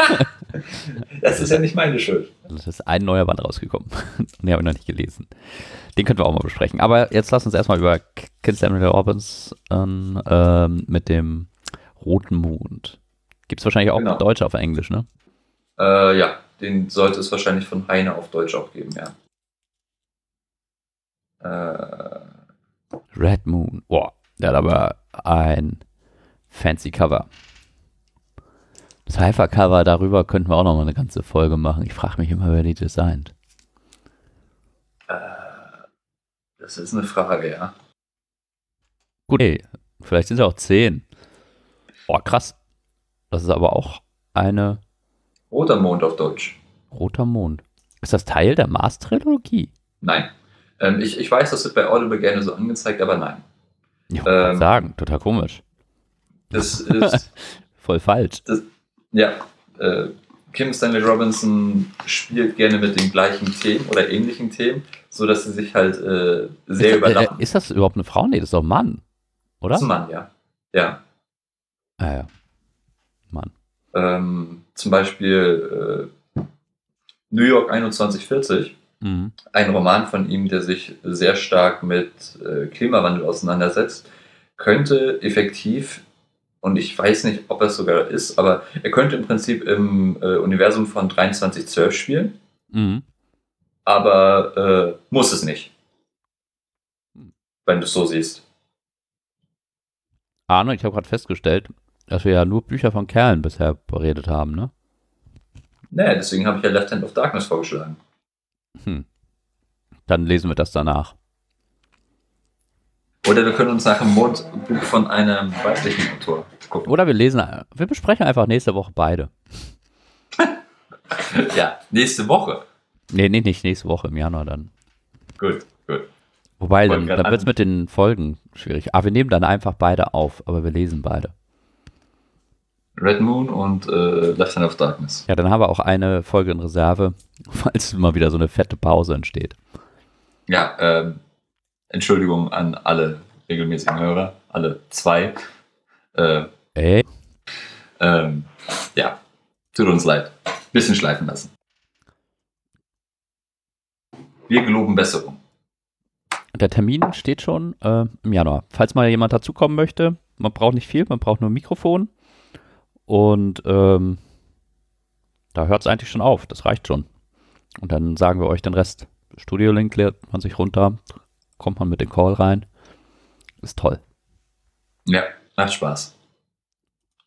Das ist ja nicht meine Schuld. Es ist ein neuer Band rausgekommen. den habe ich noch nicht gelesen. Den könnten wir auch mal besprechen. Aber jetzt lass uns erstmal über Kin Samuel Robbins ähm, mit dem Roten Mond. Gibt es wahrscheinlich auch Genau. auf Deutsch auf Englisch, ne? Äh, ja, den sollte es wahrscheinlich von Heine auf Deutsch auch geben, ja. Äh, Red Moon. Boah, der hat aber ein fancy Cover. Das Hyper-Cover darüber könnten wir auch noch mal eine ganze Folge machen. Ich frage mich immer, wer die designt. das ist eine Frage, ja. Gut, ey, vielleicht sind es auch zehn. Boah, krass. Das ist aber auch eine Roter Mond auf Deutsch. roter Mond. Ist das Teil der Mars-Trilogie? Nein. Ähm, ich, ich weiß, das wird bei Audible gerne so angezeigt, aber nein. Ich wollte Ähm. sagen, total komisch. Das ist, Voll falsch. ja, äh, Kim Stanley Robinson spielt gerne mit den gleichen Themen oder ähnlichen Themen, sodass sie sich halt äh, sehr ist, äh, überlappen. ist das überhaupt eine Frau? Nee, das ist doch ein Mann. Oder? Das ist ein Mann, ja. Ja. Ah, ja. Ähm, zum Beispiel äh, New York 2140, Mhm. ein Roman von ihm, der sich sehr stark mit äh, Klimawandel auseinandersetzt, könnte effektiv, und ich weiß nicht, ob er es sogar ist, aber er könnte im Prinzip im äh, Universum von 2312 spielen, Mhm. aber äh, muss es nicht. Wenn du es so siehst. Arne, ich habe gerade festgestellt, dass wir ja nur Bücher von Kerlen bisher beredet haben, ne? Naja, deswegen habe ich ja Left Hand of Darkness vorgeschlagen. Hm. Dann lesen wir das danach. Oder wir können uns nach dem Mondbuch von einem weiblichen Autor gucken. Oder wir lesen, wir besprechen einfach nächste Woche beide. Ja, nächste Woche. Nee, nee, nicht nächste Woche im Januar dann. Gut, gut. Wobei, Wollen dann, dann wird es mit den Folgen schwierig. Aber wir nehmen dann einfach beide auf, aber wir lesen beide. Red Moon und äh, Left Hand of Darkness. Ja, dann haben wir auch eine Folge in Reserve, falls mal wieder so eine fette Pause entsteht. Ja, ähm, Entschuldigung an alle regelmäßigen Hörer, alle zwei. Äh, Ey, ähm, ja, tut uns leid. Bisschen schleifen lassen. Wir geloben Besserung. der Termin steht schon äh, im Januar. Falls mal jemand dazukommen möchte, man braucht nicht viel, man braucht nur ein Mikrofon. Und ähm, da hört es eigentlich schon auf. Das reicht schon. Und dann sagen wir euch den Rest. Studio-Link lädt man sich runter, kommt man mit dem Call rein. ist toll. Ja, macht Spaß.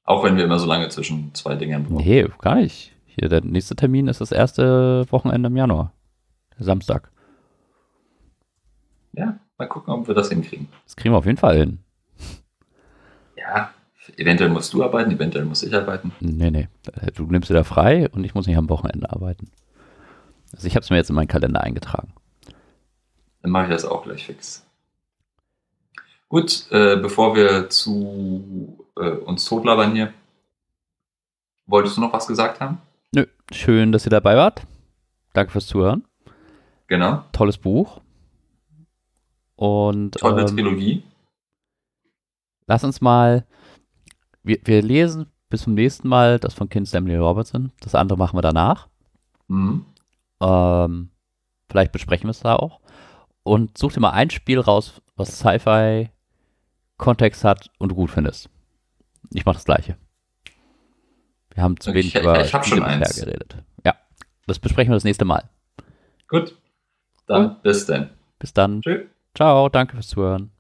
Auch wenn wir immer so lange zwischen zwei Dingen brauchen. Nee, gar nicht. Hier, der nächste Termin ist das erste Wochenende im Januar. Samstag. Ja, mal gucken, ob wir das hinkriegen. Das kriegen wir auf jeden Fall hin. Ja, eventuell musst du arbeiten, eventuell muss ich arbeiten. Nee, nee. Du nimmst wieder frei und ich muss nicht am Wochenende arbeiten. Also ich habe es mir jetzt in meinen Kalender eingetragen. Dann mache ich das auch gleich fix. Gut, äh, bevor wir zu äh, uns totlabern hier, wolltest du noch was gesagt haben? Nö, schön, dass ihr dabei wart. Danke fürs Zuhören. Genau. Tolles Buch. Und Tolle ähm, Trilogie. lass uns mal, wir, wir lesen bis zum nächsten Mal das von Kind Stanley Robertson. Das andere machen wir danach. Mhm. Ähm, vielleicht besprechen wir es da auch. Und such dir mal ein Spiel raus, was Sci-Fi Kontext hat und du gut findest. Ich mache das gleiche. Wir haben zu Okay, wenig ich- über ich Spiele schon eins. geredet. Ja, das besprechen wir das nächste Mal. Gut. Dann bis dann. Bis dann. Tschüss. Ciao, danke fürs Zuhören.